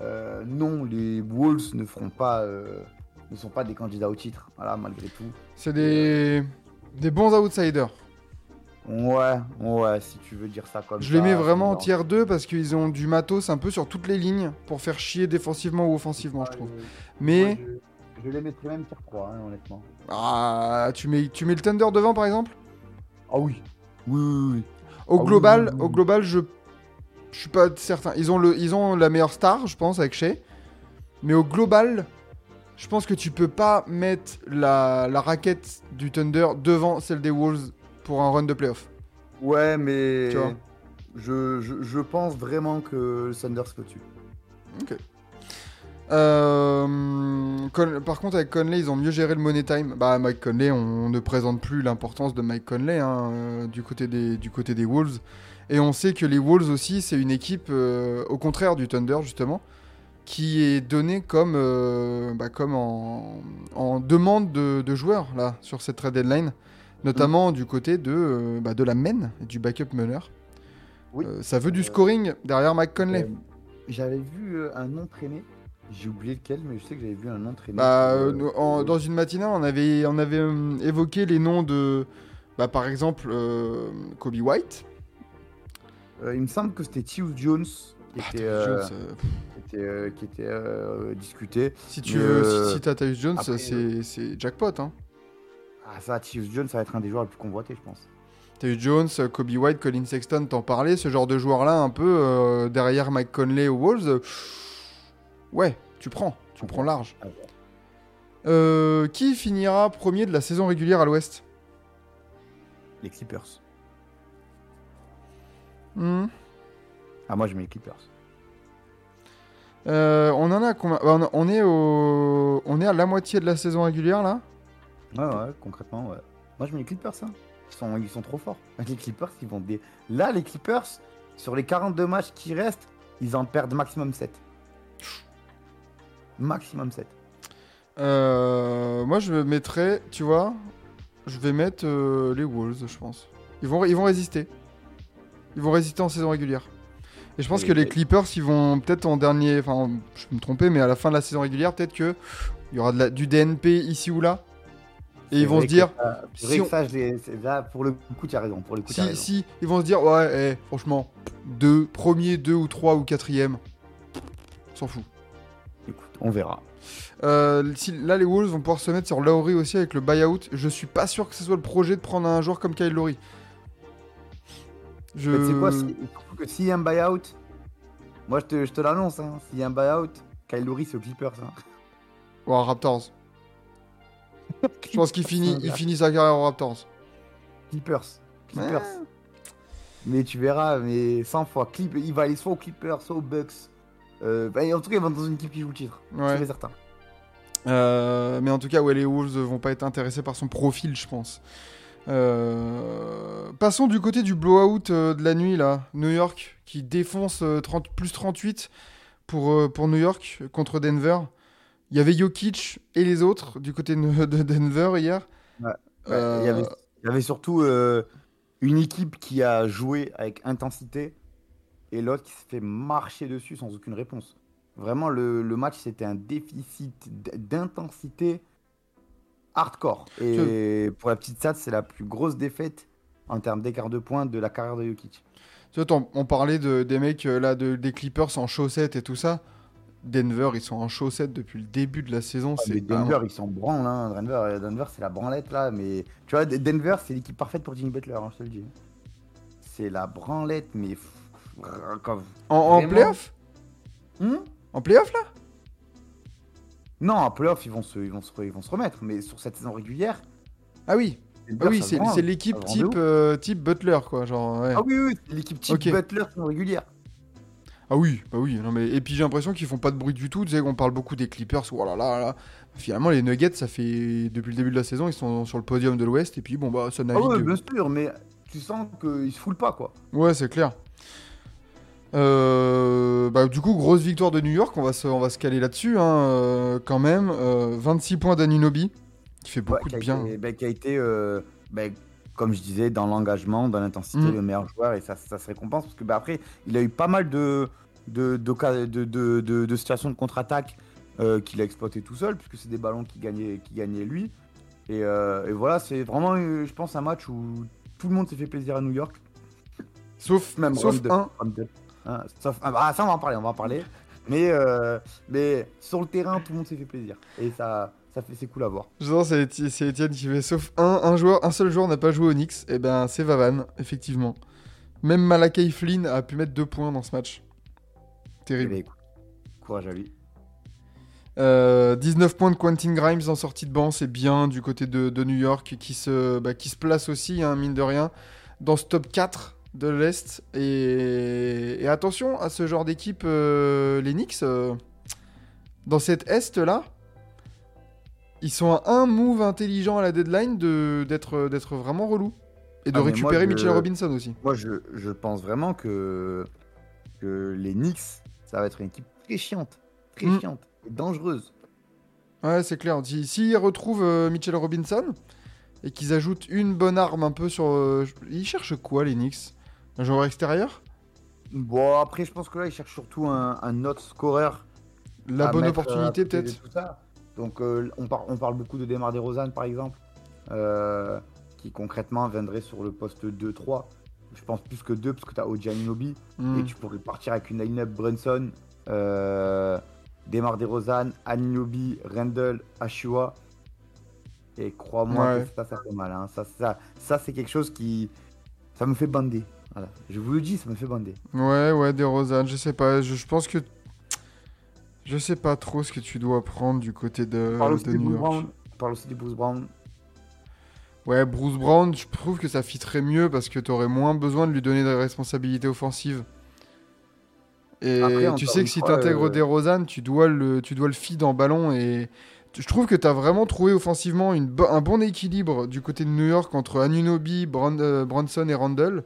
S2: Euh, non, les Wolves ne feront pas, euh, ne sont pas des candidats au titre. Voilà, malgré tout.
S1: C'est des. Des bons outsiders.
S2: Ouais, ouais, si tu veux dire ça comme
S1: Je
S2: ça.
S1: les mets vraiment en tiers 2 parce qu'ils ont du matos un peu sur toutes les lignes pour faire chier défensivement ou offensivement, je trouve.
S2: Ouais,
S1: Mais
S2: je, je les mettrais même tiers 3, hein, honnêtement.
S1: ah, tu, mets, tu mets le Thunder devant par exemple?
S2: Ah oui. Oui, oui, oui.
S1: Au
S2: Ah
S1: global,
S2: oui,
S1: au global, je je suis pas certain. Ils ont le ils ont la meilleure star, je pense avec Shea. Mais au global, je pense que tu peux pas mettre la, la raquette du Thunder devant celle des Wolves pour un run de playoff.
S2: Ouais, mais
S1: Tu vois.
S2: je, je, je pense vraiment que le Thunder se dessus.
S1: Euh, Con- par contre, avec Conley, ils ont mieux géré le money time. Bah, Mike Conley, on ne présente plus l'importance de Mike Conley hein, euh, du, côté des, du côté des Wolves. Et on sait que les Wolves aussi, c'est une équipe, euh, au contraire du Thunder, justement, qui est donnée comme, euh, bah, comme en, en demande de, de joueurs, là, sur cette trade deadline. Notamment du côté de, euh, bah, de la main, du backup meneur.
S2: Oui.
S1: Euh, ça veut du scoring derrière Mike Conley.
S2: J'avais vu un nom traîner. J'ai oublié lequel, mais je sais que j'avais vu un nom traîner.
S1: Bah, en- dans une matinale, on avait, on avait évoqué les noms de, bah, par exemple, Kobe White.
S2: il me semble que c'était Tyus Jones qui était,
S1: Tyus Jones,
S2: qui était, euh, qui était, euh, discuté.
S1: si tu
S2: mais,
S1: veux,
S2: euh,
S1: si, si t'as Tyus Jones,
S2: après,
S1: c'est, c'est jackpot. Hein.
S2: Ah, ça, Tyus Jones, ça va être un des joueurs les plus convoités, je pense.
S1: Tyus Jones, euh, Kobe White, Colin Sexton, t'en parlais, ce genre de joueur-là, un peu euh, derrière Mike Conley aux Wolves. euh, ouais, tu prends, tu prends large.
S2: ah, ouais.
S1: Euh, qui finira premier de la saison régulière à l'Ouest?
S2: Les Clippers.
S1: Hmm.
S2: Ah, moi, je mets les Clippers.
S1: Euh, On en a combien Bah, on- On est au, on est à la moitié de la saison régulière là.
S2: Ouais, ouais, concrètement, ouais. Moi, je mets les Clippers, hein. Ils sont, ils sont trop forts. Les Clippers, ils vont des. Là, les Clippers, sur les 42 matchs qui restent, ils en perdent maximum 7. Maximum 7.
S1: Euh, moi, je mettrais, tu vois, je vais mettre euh, les Wolves, je pense. Ils vont, ils vont résister. Ils vont résister en saison régulière. Et je pense
S2: Et-
S1: que les Clippers, ils vont peut-être en dernier, enfin, je peux me tromper, mais à la fin de la saison régulière, peut-être que il y aura de la- du DNP ici ou là. Et ils vont se dire,
S2: C'est vrai
S1: si on-
S2: ça, là, pour le coup, tu as raison. Pour le coup, tu as
S1: si,
S2: raison.
S1: si, ils vont se dire, ouais, eh, franchement, deux, premier, deux ou trois ou quatrième, s'en fout.
S2: Écoute, on verra.
S1: Euh, si, là, les Wolves vont pouvoir se mettre sur Lowry aussi avec le buyout. Je suis pas sûr que ce soit le projet de prendre un joueur comme Kyle Lowry. Je...
S2: Mais tu sais quoi, si- surtout que s'il y a un buyout, moi, je te, je te l'annonce, hein, s'il y a un buyout, Kyle Lowry, c'est aux Clippers. Hein.
S1: Ou à Raptors. Je pense qu'il finit, il finit sa carrière aux Raptors.
S2: Clippers. Clippers. Mais tu verras, mais 100 fois. Clip, il va aller soit aux Clippers, soit aux Bucks. Euh, bah, en tout cas, il va dans une équipe qui joue le titre.
S1: Ouais.
S2: C'est certain.
S1: Euh, mais en tout cas, ouais, les Wolves vont pas être intéressés par son profil, je pense. Euh, Passons du côté du blowout euh, de la nuit, là. New York, qui défonce euh, 30, plus 38 pour, euh, pour New York contre Denver. Il y avait Jokic et les autres du côté de de Denver hier.
S2: Ouais.
S1: Euh,
S2: Il, y avait, il y avait surtout euh, une équipe qui a joué avec intensité et l'autre qui s'est fait marcher dessus sans aucune réponse. Vraiment, le, le match, c'était un déficit d'intensité hardcore. Et pour la petite stat, c'est la plus grosse défaite en termes d'écart de points de la carrière de Jokic.
S1: Tu vois, on parlait de, des mecs euh, là, de, des Clippers en chaussettes et tout ça. Denver, ils sont en chaussettes depuis le début de la saison.
S2: Ah,
S1: c'est
S2: mais Denver, ils s'en branlent. Hein. Denver, euh, Denver c'est la branlette là. Mais tu vois, Denver, c'est l'équipe parfaite pour Jimmy Butler, hein, je te le dis. C'est la branlette, mais. quand-
S1: En, en playoff?
S2: Hmm?
S1: En playoff là?
S2: Non, en playoff, ils vont, se, ils, vont se, ils vont se remettre. Mais sur cette saison régulière.
S1: Ah oui, ah oui c'est c'est l'équipe type, euh, type Butler quoi. Genre, ouais.
S2: Ah oui, oui, l'équipe type. Butler saison régulière.
S1: Ah oui, bah oui. Non, mais... Et puis j'ai l'impression qu'ils font pas de bruit du tout. Tu sais qu'on parle beaucoup des Clippers. Oh là là là. Finalement, les Nuggets, ça fait depuis le début de la saison, ils sont sur le podium de l'Ouest. Et puis bon, bah ça
S2: Ah
S1: navigue.
S2: ouais, bien sûr, mais tu sens qu'ils se foulent pas quoi.
S1: Ouais, c'est clair. Euh, bah, du coup, grosse victoire de New York, on va se, on va se caler là-dessus hein, euh, quand même. Euh, 26 points d'Anunobi, qui fait beaucoup
S2: Ouais,
S1: de
S2: qui a
S1: bien.
S2: été- bah, qui a été, euh, bah, comme je disais, dans l'engagement, dans l'intensité,
S1: Mm.
S2: le meilleur joueur et ça, ça se récompense parce que après, il a eu pas mal de, de, de, de, de- de situations de contre-attaque euh, qu'il a exploité tout seul puisque c'est des ballons qui gagnaient, qui gagnaient lui. Et, euh, et voilà, c'est vraiment, euh, je pense, un match où tout le monde s'est fait plaisir à New York,
S1: Sauf,
S2: même
S1: sauf un.
S2: Hein, sauf, ah, bah, ça, on va en parler, on va en parler. Mais, euh, mais sur le terrain, tout le monde s'est fait plaisir et ça, ça fait, c'est cool à voir.
S1: Je sens, c'est c'est Etienne qui fait sauf un, un joueur, un seul joueur n'a pas joué au Knicks. Et ben, c'est Vavan, effectivement. Même Malakai Flynn a pu mettre deux points dans ce match.
S2: Eh
S1: Terrible.
S2: ben, écoute, courage à lui.
S1: Euh, 19 points de Quentin Grimes en sortie de banc, c'est bien du côté de, de New York qui se, bah, qui se place aussi, hein, mine de rien, dans ce top 4 de l'Est. Et, et attention à ce genre d'équipe, euh, les Knicks, euh, dans cette Est-là, ils sont à un move intelligent à la deadline de- d'être vraiment relou. Et de
S2: Ah,
S1: récupérer Mitchell Robinson aussi.
S2: Moi, je, je pense vraiment que, que les Knicks, ça va être une équipe très chiante, très
S1: Mm.
S2: chiante et dangereuse.
S1: Ouais, c'est clair. Si- S'ils retrouvent euh, Mitchell Robinson et qu'ils ajoutent une bonne arme un peu sur. ils cherchent quoi, les Knicks? Un joueur extérieur?
S2: Bon, après, je pense que là, ils cherchent surtout un, un autre scoreur.
S1: La bonne
S2: mettre,
S1: opportunité,
S2: euh,
S1: peut-être.
S2: Donc, euh, on, par- on parle beaucoup de Demar DeRozan, par exemple, euh, qui concrètement viendrait sur le poste 2-3. Je pense plus que 2, parce que tu as Anunoby.
S1: Hmm.
S2: Et tu pourrais partir avec une line-up Brunson, euh, Demar DeRozan, Anunoby, Randall, Ashua. Et crois-moi
S1: Ouais.
S2: que ça, ça fait mal. hein. Ça, ça, ça c'est quelque chose qui. Ça me fait bander. Voilà. Je vous le dis, ça me fait bander.
S1: Ouais, ouais, des Rosanne, je sais pas. Je, je pense que. Je sais pas trop ce que tu dois prendre du côté de,
S2: parle aussi
S1: de New York.
S2: Brown. Parle aussi du Bruce Brown.
S1: Ouais, Bruce Brown, je trouve que ça fitterait mieux parce que t'aurais moins besoin de lui donner des responsabilités offensives. Et
S2: Après,
S1: tu sais que si t'intègres
S2: euh,
S1: des Rosanne, tu dois le, tu dois le feed en ballon et tu- je trouve que t'as vraiment trouvé offensivement une un bon équilibre du côté de New York entre Anunoby, Bron- euh, Bronson et Randall.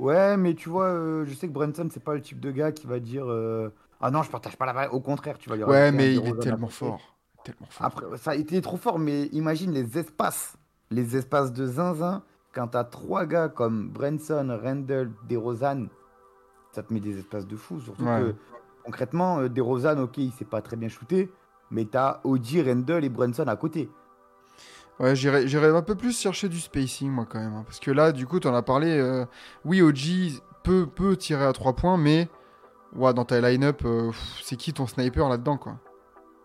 S2: Ouais, mais tu vois, euh, je sais que Brunson, c'est pas le type de gars qui va dire euh, Ah non, je partage pas la balle. Au contraire, tu vas lui
S1: Ouais, mais il est tellement fort. Tellement fort.
S2: Après, ça a été trop fort, mais imagine les espaces. Les espaces de zinzin. Quand t'as trois gars comme Branson, Randall, DeRozan, ça te met des espaces de fou. Surtout
S1: Ouais.
S2: que, concrètement, euh, DeRozan, ok, il sait pas très bien shooter, mais t'as Oji, Randall et Branson à côté.
S1: Ouais, j'irais j'irais un peu plus chercher du spacing, moi, quand même. hein, parce que là, du coup, t'en as parlé. euh, Oui, OG peut, peut tirer à 3 points, mais ouais, dans ta line-up, euh, c'est qui ton sniper là-dedans, quoi?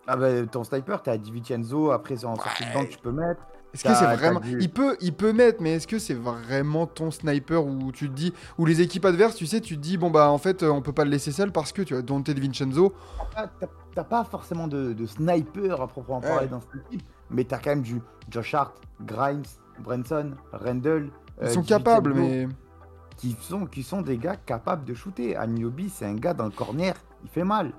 S2: Ah bah, ton sniper, t'as DiVincenzo, après, en sortie de banque, tu peux mettre.
S1: Est-ce que c'est vraiment. Il, peut, il peut mettre, mais est-ce que c'est vraiment ton sniper où tu te dis. Ou les équipes adverses, tu sais, tu te dis, bon, bah, en fait, euh, on peut pas le laisser seul parce que tu as Dante Vincenzo.
S2: T'as- pas forcément de, de sniper à proprement
S1: Ouais.
S2: parler dans cette équipe, mais t'as quand même du Josh Hart, Grimes, Branson, Randall.
S1: Ils
S2: euh,
S1: sont capables, mais.
S2: Qui sont, qui sont des gars capables de shooter. Aniobi, c'est un gars dans le corner, il fait mal.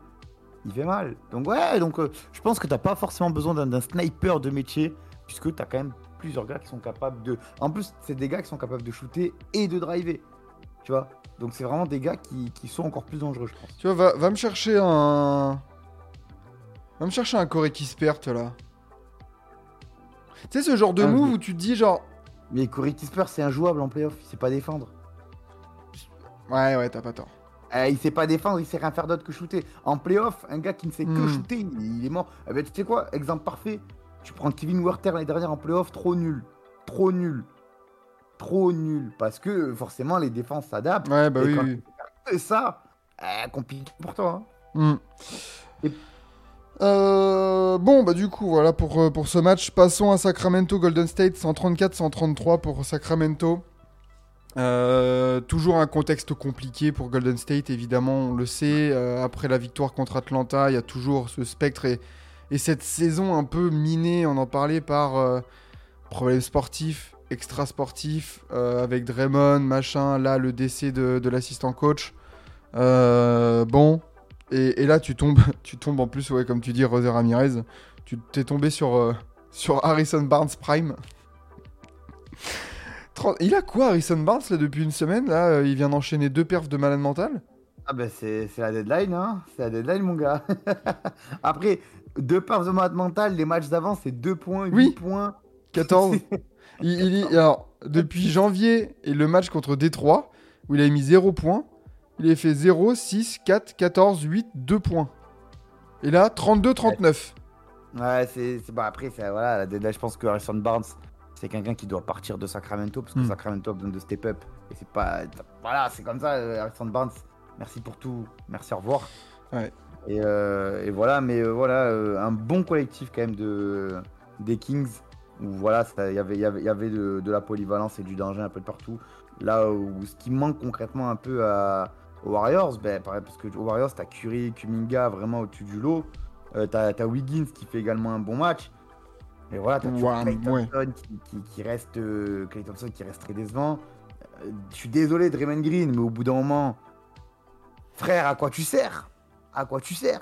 S2: Il fait mal. Donc, ouais, donc euh, je pense que t'as pas forcément besoin d'un sniper de métier, puisque t'as quand même plusieurs gars qui sont capables de. En plus, c'est des gars qui sont capables de shooter et de driver. Tu vois Donc, c'est vraiment des gars qui, qui sont encore plus dangereux, je pense.
S1: Tu vois, va, va me chercher un. Va me chercher un Corey Kispert là. Tu sais, ce genre de
S2: Ah,
S1: move où tu te dis, genre.
S2: Mais Corey Kisper, c'est injouable en playoff, il sait pas défendre.
S1: Ouais, ouais, t'as pas tort.
S2: Eh, il sait pas défendre, il sait rien faire d'autre que shooter. En playoff, un gars qui ne sait que
S1: Hmm.
S2: shooter, il, il est mort. Eh ben, tu sais quoi? Exemple parfait. Tu prends Kevin Werther l'année dernière en playoff, trop nul. Trop nul. Trop nul. Parce que forcément, les défenses s'adaptent.
S1: Ouais, bah
S2: Et
S1: oui.
S2: quand
S1: oui.
S2: Et ça, eh, compliqué pour toi. hein.
S1: Hmm.
S2: Et-
S1: Euh, bon, bah du coup, voilà pour, euh, pour ce match. Passons à Sacramento Golden State, 134-133 pour Sacramento. Euh, toujours un contexte compliqué pour Golden State, évidemment, on le sait. Euh, après la victoire contre Atlanta, il y a toujours ce spectre et, et cette saison un peu minée, on en parlait, par euh, problèmes sportifs, extra-sportifs, euh, avec Draymond, machin, là, le décès de, l'assistant coach. Euh, bon, et, là, tu tombes, tu tombes en plus, ouais, comme tu dis, Rosé Ramirez, tu t'es tombé sur, sur Harrison Barnes Prime. 30 Il a quoi, Harrison Barnes, là, depuis une semaine Là, il vient d'enchaîner deux perfs de malade mental?
S2: Ah ben c'est la deadline, hein. C'est la deadline, mon gars. Après, deux parts de maths mentales, les matchs d'avant, c'est 2 points, 8
S1: Oui.
S2: points.
S1: 14. il, il alors, depuis janvier et le match contre Détroit, où il a mis 0 points, il a fait 0, 6, 4, 14, 8, 2 points. Et là, 32-39.
S2: Ouais, c'est c'est- bah, après, c'est voilà, je pense que Harrison Barnes, c'est quelqu'un qui doit partir de Sacramento parce que
S1: Hmm.
S2: Sacramento a besoin de step up. Et c'est pas. Voilà, c'est comme ça, euh, Harrison Barnes. Merci pour tout. Merci, au revoir.
S1: Ouais.
S2: Et, euh, et voilà, mais euh, voilà, euh, un bon collectif quand même de, des Kings. Où voilà, il y avait, y avait, y avait de, de la polyvalence et du danger un peu de partout. Là où ce qui manque concrètement un peu à, aux Warriors, ben, pareil, parce que aux Warriors, t'as Curry, Kuminga vraiment au-dessus du lot. Euh, t'as, t'as Wiggins qui fait également un bon match. Mais voilà, t'as Klay
S1: ouais.
S2: Thompson qui, qui- qui reste, euh, Thompson qui reste très décevant. Euh, je suis désolé, Draymond Green, mais au bout d'un moment, frère, à quoi tu sers? À quoi tu sers?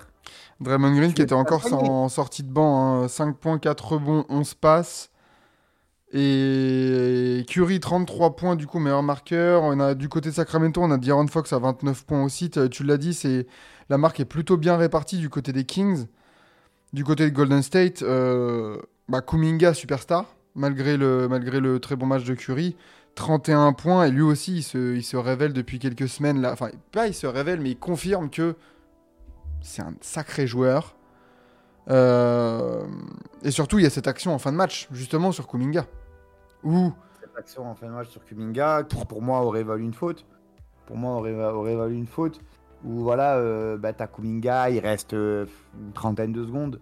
S1: Draymond Green
S2: Tu
S1: qui était encore en sortie de banc, hein, 5 points, 4 rebonds, 11 passes. Et Curry 33 points du coup meilleur marqueur. On a du côté de Sacramento, on a D'Aaron Fox à 29 points aussi. Tu tu l'as dit, c'est la marque est plutôt bien répartie du côté des Kings. Du côté de Golden State, euh, bah, Kuminga superstar malgré le malgré le très bon match de Curry. 31 points et lui aussi il se, il se révèle depuis quelques semaines là. Enfin pas il se révèle mais il confirme que c'est un sacré joueur. Euh, et surtout, il y a cette action en fin de match, justement sur Kuminga. Où,
S2: Cette action en fin de match sur Kuminga, qui pour moi aurait valu une faute. Pour moi aurait, aurait valu une faute. Où voilà, euh, bah, t'as Kuminga, il reste euh, une trentaine de secondes.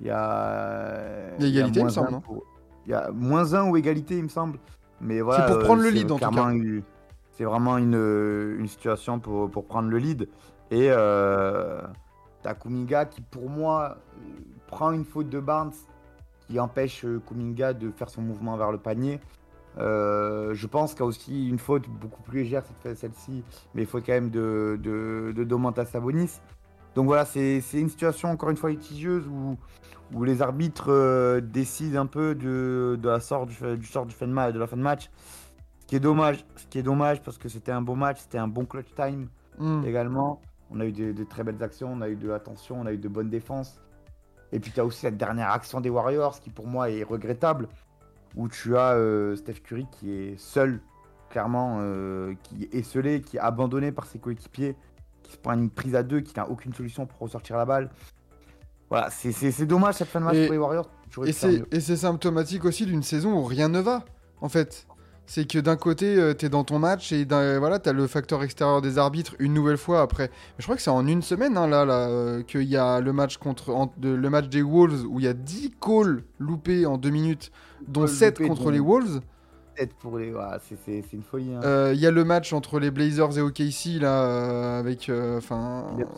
S2: Il y a.
S1: Il y a égalité, il me semble,
S2: pour- Il y a moins un ou égalité, il me semble. Mais voilà.
S1: pour
S2: euh,
S1: prendre le
S2: c'est
S1: lead, en tout cas.
S2: une- C'est vraiment une, une situation pour, pour prendre le lead. Et euh, t'as Kuminga qui, pour moi, prend une faute de Barnes qui empêche euh, Kuminga de faire son mouvement vers le panier. Euh, je pense qu'il y a aussi une faute beaucoup plus légère, celle-ci, mais faute quand même de, de, de Domantas Sabonis. Donc voilà, c'est une situation encore une fois litigieuse où, où les arbitres euh, décident un peu de, de la sort du, du sort du fin de la fin de match. Ce qui est dommage, ce qui est dommage parce que c'était un beau match, c'était un bon clutch time
S1: hmm,
S2: également. On a eu de, de très belles actions, on a eu de l'attention, on a eu de bonnes défenses. Et puis tu as aussi cette dernière action des Warriors qui pour moi est regrettable, où tu as euh, Steph Curry qui est seul, clairement, euh, qui est esselé, qui est abandonné par ses coéquipiers, qui se prend une prise à deux, qui n'a aucune solution pour ressortir la balle. Voilà, c'est- dommage cette fin de match
S1: Et-
S2: pour les Warriors.
S1: Et c'est symptomatique aussi d'une saison où rien ne va, en fait. C'est que d'un côté, euh, t'es dans ton match et d'un- voilà, t'as le facteur extérieur des arbitres une nouvelle fois après. Je crois que c'est en une semaine hein, là, là euh, qu'il y a le match contre en- de- le match des Wolves où il y a 10 calls loupés en 2 minutes, dont
S2: Calls
S1: 7
S2: loupés,
S1: contre les Wolves.
S2: Peut-être pour les. c'est- une folie. hein.
S1: Euh, Il y a le match entre les Blazers et OKC là, euh, avec, euh, enfin.
S2: Yep.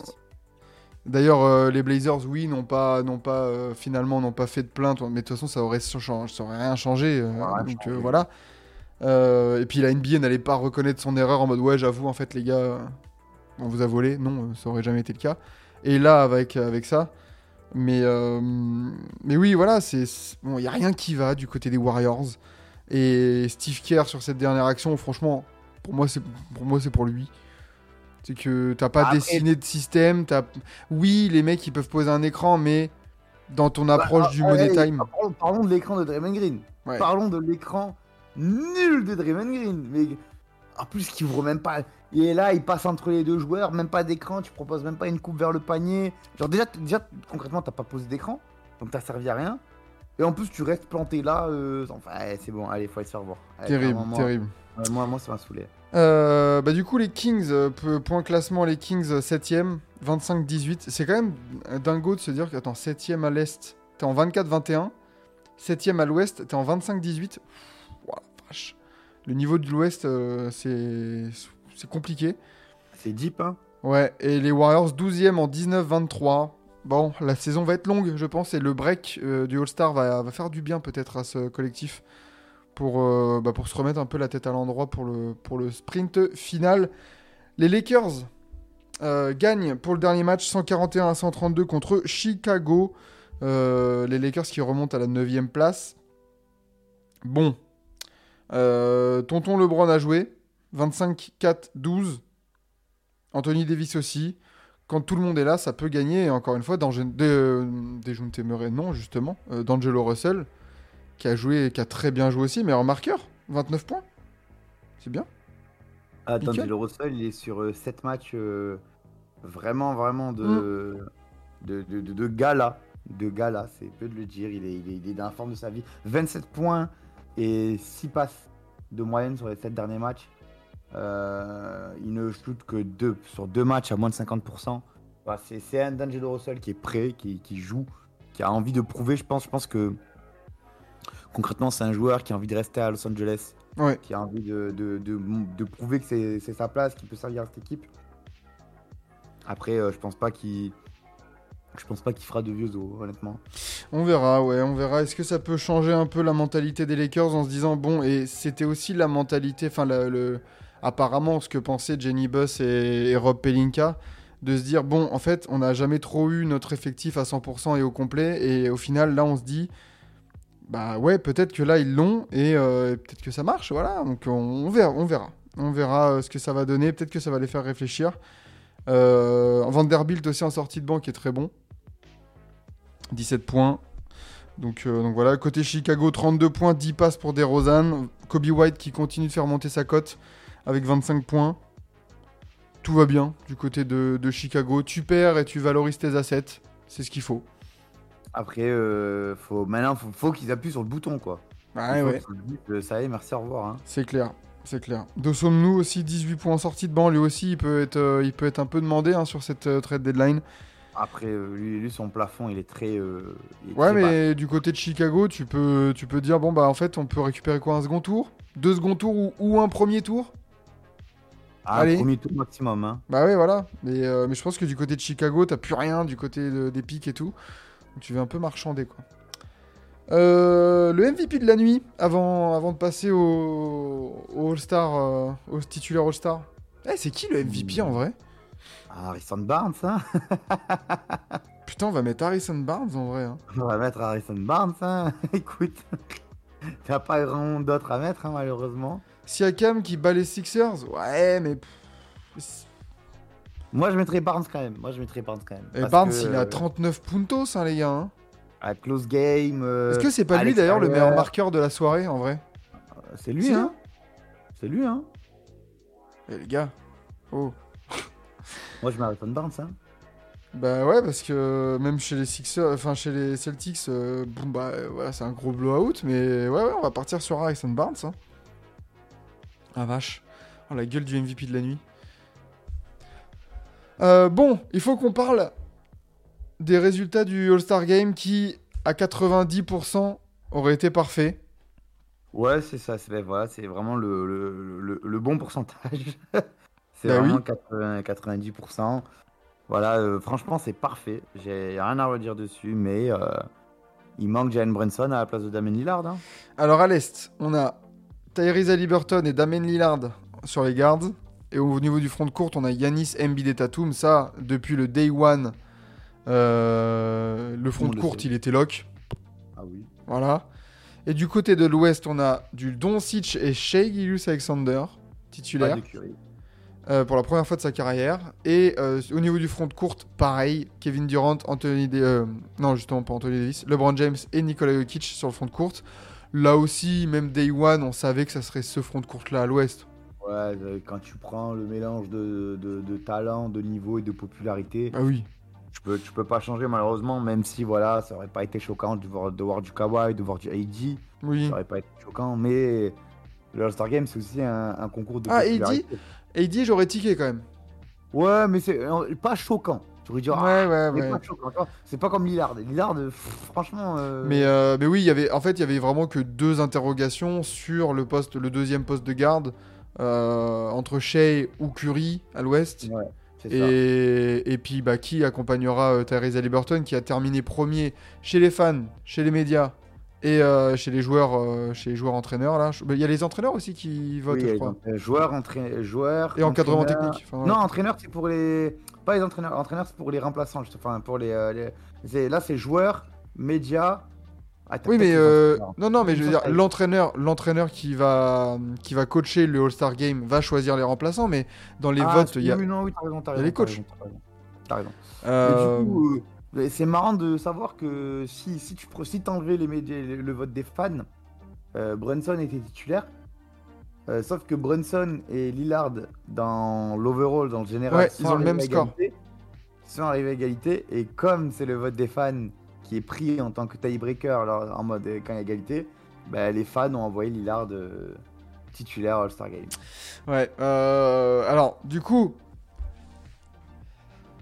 S1: D'ailleurs, euh, les Blazers, oui, n'ont pas, n'ont pas euh, finalement, n'ont pas fait de plainte, mais de toute façon, ça aurait, ça aurait rien changé. euh, donc euh,
S2: changé.
S1: voilà. Euh, et puis la NBA n'allait pas reconnaître son erreur en mode ouais, j'avoue, en fait, les gars, euh, on vous a volé. Non, euh, ça aurait jamais été le cas. Et là, avec, avec ça. Mais, euh, mais oui, voilà, c'est c'est- bon, il y a rien qui va du côté des Warriors. Et Steve Kerr sur cette dernière action, franchement, pour moi, c'est pour moi, pour lui. C'est que t'as pas dessiné de système. T'as... Oui, les mecs, ils peuvent poser un écran, mais dans ton approche
S2: Ah,
S1: du
S2: ah,
S1: money
S2: hey,
S1: time.
S2: Parlons, parlons de l'écran de Draymond Green.
S1: Ouais.
S2: Parlons de l'écran nul de Draymond Green. Mais En plus, qui ouvre même pas. Il est là, il passe entre les deux joueurs, même pas d'écran, tu proposes même pas une coupe vers le panier. Genre, déjà, déjà concrètement, t'as pas posé d'écran, donc t'as servi à rien. Et en plus, tu restes planté là. euh, Enfin, ouais, c'est bon, allez, faut aller se faire voir. Allez,
S1: Terrible,
S2: moi,
S1: terrible.
S2: ouais, moi, moi, ça m'a saoulé.
S1: Euh, bah, du coup, les Kings, euh, point classement, les Kings 7ème, 25-18. C'est quand même euh, dingo de se dire que, attends, 7ème à l'Est, t'es en 24-21. 7ème à l'Ouest, t'es en 25-18. Vache. Le niveau de l'Ouest, euh, c'est c'est compliqué.
S2: C'est deep, hein.
S1: Ouais, et les Warriors 12e en 19-23. Bon, la saison va être longue, je pense, et le break euh, du All-Star va, va faire du bien peut-être à ce collectif pour, euh, bah, pour se remettre un peu la tête à l'endroit pour le, pour le sprint final. Les Lakers euh, gagnent pour le dernier match 141 à 132 contre Chicago. Les Lakers qui remontent à la 9e place. Bon. Euh, Tonton LeBron a joué. 25-4-12. Anthony Davis aussi. Quand tout le monde est là, ça peut gagner. Et encore une fois, euh, Dejounte Murray, non, justement. Euh, D'Angelo Russell, qui a joué, qui a très bien joué aussi, meilleur marqueur. 29 points. C'est bien.
S2: Ah. D'Angelo Russell, il est sur 7 matchs euh, vraiment, vraiment de, de, de, de, de gala. De gala, c'est peu de le dire. Il est, il est, il est dans la forme de sa vie. 27 points et 6 passes de moyenne sur les 7 derniers matchs. Euh, il ne shoot que deux, sur 2 matchs à moins de 50%. Voilà, c'est un D'Angelo Russell qui est prêt, qui, qui joue, qui a envie de prouver. Je pense, je pense que concrètement, c'est un joueur qui a envie de rester à Los Angeles
S1: Ouais.
S2: qui a envie de, de, de, de prouver que c'est c'est sa place, qu'il peut servir à cette équipe. Après, euh, je pense pas qu'il. Je pense pas qu'il fera de vieux os, honnêtement.
S1: On verra, ouais, on verra. Est-ce que ça peut changer un peu la mentalité des Lakers en se disant, bon, et c'était aussi la mentalité, enfin, apparemment, ce que pensaient Jenny Buss et, Rob Pelinka, de se dire, bon, en fait, on n'a jamais trop eu notre effectif à 100% et au complet, et au final, là, on se dit, bah ouais, peut-être que là, ils l'ont, et euh, peut-être que ça marche, voilà. Donc, on, verra, on verra. On verra euh, ce que ça va donner, peut-être que ça va les faire réfléchir. Euh, Vanderbilt aussi en sortie de banc qui est très bon. 17 points. Donc, euh, donc voilà, côté Chicago, 32 points, 10 passes pour DeRozan. Kobe White qui continue de faire monter sa cote avec 25 points. Tout va bien du côté de, de Chicago. Tu perds et tu valorises tes assets. C'est ce qu'il faut.
S2: Après, euh, faut, maintenant, faut, faut qu'ils appuient sur le bouton, quoi.
S1: Ouais,
S2: disent, ça y est, merci, au revoir. hein.
S1: c'est clair. C'est clair. Dosomnou aussi, 18 points en sortie de banc? Lui aussi, il peut être, euh, il peut être un peu demandé hein, sur cette trade deadline.
S2: Après, euh, lui, lui, son plafond, il est très. euh, il est
S1: Ouais,
S2: très bas.
S1: mais du côté de Chicago, tu peux, tu peux dire bon bah en fait on peut récupérer quoi un second tour, deux second tours ou, ou un premier tour?
S2: Ah,
S1: allez.
S2: premier tour maximum. Hein.
S1: Bah ouais voilà. Mais, euh, mais je pense que du côté de Chicago, t'as plus rien du côté de- des pics et tout. Donc tu vas un peu marchander quoi. Euh, le MVP de la nuit avant, avant de passer au, au All-Star, au titulaire All-Star. Eh, c'est qui le MVP en vrai?
S2: Harrison Barnes, hein.
S1: Putain, on va mettre Harrison Barnes en vrai. hein.
S2: On va mettre Harrison Barnes, hein. Écoute, t'as pas grand d'autre à mettre, hein, malheureusement.
S1: Siakam qui bat les Sixers. Ouais, mais.
S2: Moi, je mettrais Barnes quand même. Moi, je mettrais Barnes quand même.
S1: Et
S2: Parce
S1: Barnes,
S2: que,
S1: il a
S2: euh,
S1: 39 puntos, hein, les gars. hein.
S2: À close game. euh,
S1: Est-ce que c'est pas lui d'ailleurs le meilleur marqueur de la soirée en vrai?
S2: C'est lui, hein. C'est lui, hein.
S1: Eh les gars. Oh.
S2: Moi, je mets Harrison Barnes, hein.
S1: Bah ouais, parce que même chez les Sixers, enfin chez les Celtics, euh, bon bah euh, voilà, c'est un gros blowout, mais ouais, ouais, on va partir sur Harrison Barnes. Hein. Ah vache. Oh, la gueule du MVP de la nuit. Euh, bon, il faut qu'on parle des résultats du All-Star Game qui, à 90%, auraient été parfaits.
S2: Ouais, c'est ça. C'est voilà, c'est vraiment le, le, le, le bon pourcentage. c'est
S1: Bah
S2: vraiment
S1: oui.
S2: 80, 90%. Voilà, euh, franchement, c'est parfait. J'ai rien à redire dessus, mais euh, il manque Jalen Brunson à la place de Damien Lillard. Hein.
S1: Alors à l'Est, on a Tyrese Haliburton et Damien Lillard sur les guards. Et au niveau du front de courte, on a Yanis Embiid et Tatum. Ça, depuis le day one, euh, le front
S2: On
S1: de courte, il était lock.
S2: Ah oui.
S1: Voilà. Et du côté de l'Ouest, on a du Doncic et Shea Gilus Alexander,
S2: Pas
S1: titulaire,
S2: de Curry.
S1: Euh, pour la première fois de sa carrière. Et euh, au niveau du front de courte, pareil, Kevin Durant, Anthony Da- euh, non justement pas Anthony Davis, LeBron James et Nikola Jokic sur le front de courte. Là aussi, même Day One, on savait que ça serait ce front de courte là à l'Ouest.
S2: Ouais, quand tu prends le mélange de, de, de talent, de niveau et de popularité,
S1: Ah oui.
S2: tu peux, tu peux pas changer malheureusement, même si voilà, ça aurait pas été choquant de voir, de voir du Kawhi, de voir du AD,
S1: Oui.
S2: ça aurait pas été choquant, mais le All-Star Game c'est aussi un, un concours de
S1: Ah,
S2: popularité.
S1: AD, j'aurais tiqué quand même.
S2: Ouais, mais c'est euh, pas choquant. Tu aurais dit, ah,
S1: Ouais, ouais,
S2: mais
S1: ouais.
S2: pas choquant. tu vois. C'est pas comme Lillard. Lillard, euh, pff, franchement. euh,
S1: Mais, euh, mais oui, il y avait, en fait, il y avait vraiment que deux interrogations sur le poste, le deuxième poste de garde euh, entre Shea ou Curry à l'Ouest.
S2: Ouais.
S1: Et, et puis, bah, qui accompagnera Tyrese Haliburton qui a terminé premier chez les fans, chez les médias et euh, chez les joueurs, euh, chez les joueurs entraîneurs là. Bah, Il y a les entraîneurs aussi qui votent,
S2: Oui,
S1: je
S2: et
S1: crois.
S2: donc, euh, joueur, entra- joueur.
S1: Et encadrement technique. Enfin,
S2: Non, entraîneur, c'est pour les. Pas les entraîneurs. Entraîneur, c'est pour les remplaçants. Enfin, pour les. euh, les- Là, c'est joueur, média. Ah,
S1: Oui, mais euh, non, non, mais je veux dire,
S2: Entraîneur.
S1: l'entraîneur, l'entraîneur qui va, qui va coacher le All-Star Game va choisir les remplaçants, mais dans les
S2: Ah,
S1: votes, il y a.
S2: non, oui, t'as raison, t'as
S1: il y a
S2: raison,
S1: les coachs.
S2: raison, T'as raison. T'as raison. Et du coup, c'est marrant de savoir que si, si tu si t'enlevais les médias, le, vote des fans, euh, Brunson était titulaire. Euh, sauf que Brunson et Lillard, dans l'overall, dans le général,
S1: Ouais,
S2: sont
S1: ils ont le même
S2: à
S1: score.
S2: égalité. Sont arrivés à égalité. Et comme c'est le vote des fans qui est pris en tant que tiebreaker, alors, en mode euh, quand il y a égalité, bah, les fans ont envoyé Lillard euh, titulaire All-Star Game.
S1: Ouais. alors, du coup,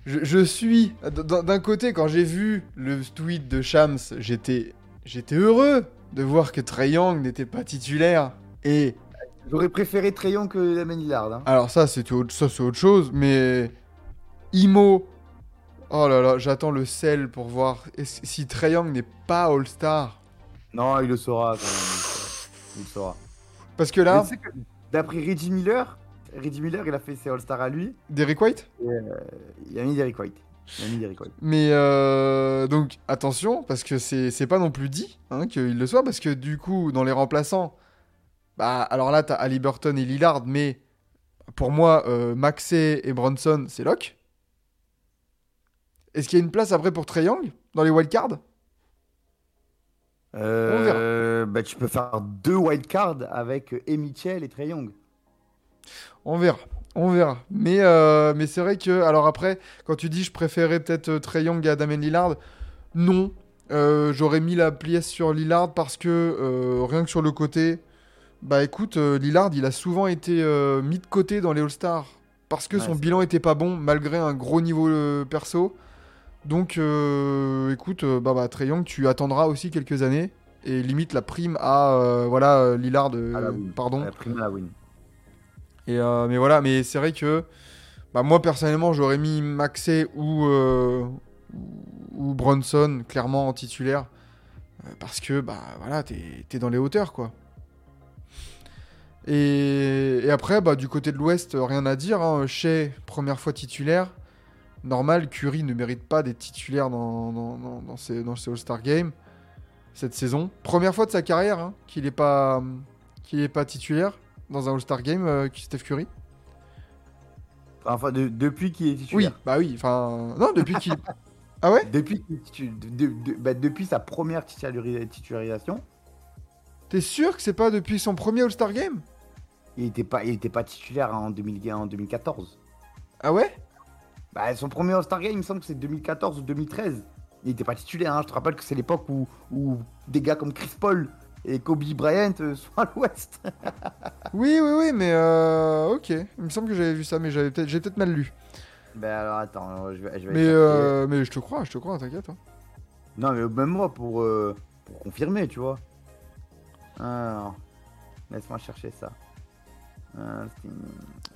S1: je, je suis d'un côté quand j'ai vu le tweet de Shams, j'étais, j'étais heureux de voir que Trey Young n'était pas titulaire. Et
S2: J'aurais préféré Trayon que Damien Lillard. hein.
S1: alors ça, c'est autre, ça, c'est autre chose, mais Imo. Oh là là, j'attends le sel pour voir si Trey Young n'est pas All-Star.
S2: Non, il le saura quand même. Il le saura.
S1: Parce que là,
S2: D'après Reggie Miller, Reggie Miller, il a fait ses All-Stars à lui.
S1: Derrick White?
S2: Il a mis Derrick White. Il a mis Derrick White.
S1: Mais euh, donc attention, parce que c'est c'est pas non plus dit hein, qu'il le soit, parce que du coup, dans les remplaçants, bah alors là, t'as Halliburton et Lillard, mais pour moi, euh, Maxey et Bronson, c'est lock. Est-ce qu'il y a une place après pour Trey Young dans les wildcards?
S2: Euh, bah, tu peux faire deux wildcards avec et Mitchell et Trey Young.
S1: On verra. On verra. Mais, euh, mais c'est vrai que, alors après, quand tu dis je préférais peut-être euh, Trey Young à Damien Lillard, non. Euh, J'aurais mis la pièce sur Lillard parce que euh, rien que sur le côté, bah écoute, Lillard, il a souvent été mis de côté dans les All-Stars parce que
S2: Ouais,
S1: son bilan était pas bon malgré un gros niveau perso. Donc écoute, bah, bah Trey Young, tu attendras aussi quelques années et limite la prime à voilà Lillard,
S2: À la win.
S1: pardon.
S2: La prime à la win.
S1: Euh, mais voilà, mais c'est vrai que bah, moi personnellement j'aurais mis Maxey ou, euh, ou Bronson clairement en titulaire euh, parce que bah voilà t'es es dans les hauteurs quoi. Et, après bah du côté de l'Ouest rien à dire. Hein. Shea première fois titulaire. Normal, Curry ne mérite pas d'être titulaire dans, dans, ces, All-Star Games cette saison. Première fois de sa carrière hein, qu'il n'est pas, pas titulaire dans un All-Star Game, euh, Steph Curry
S2: Enfin, de- depuis qu'il est
S1: Oui,
S2: titulaire.
S1: bah oui, enfin... Non, depuis qu'il... ah ouais?
S2: Depuis, qu'il est titu- de- de- bah, depuis sa première titulari- titularisation,
S1: T'es sûr que c'est pas depuis son premier All-Star Game?
S2: Il n'était pas, il était pas titulaire en, 2000 en 2014.
S1: Ah ouais?
S2: Bah, son premier All-Star Game, il me semble que c'est 2014 ou 2013. Il n'était pas titulaire. hein. Je te rappelle que c'est l'époque où, où des gars comme Chris Paul et Kobe Bryant euh, sont à l'Ouest.
S1: Oui, oui, oui, mais... Euh... Ok, il me semble que j'avais vu ça, mais j'avais peut-être j'ai peut-être mal lu.
S2: Ben alors attends, je vais, je vais
S1: Mais,
S2: chercher.
S1: euh... mais je te crois, je te crois, t'inquiète. hein.
S2: Non, mais même moi pour, euh, pour confirmer, tu vois. Alors, laisse-moi chercher ça. Euh,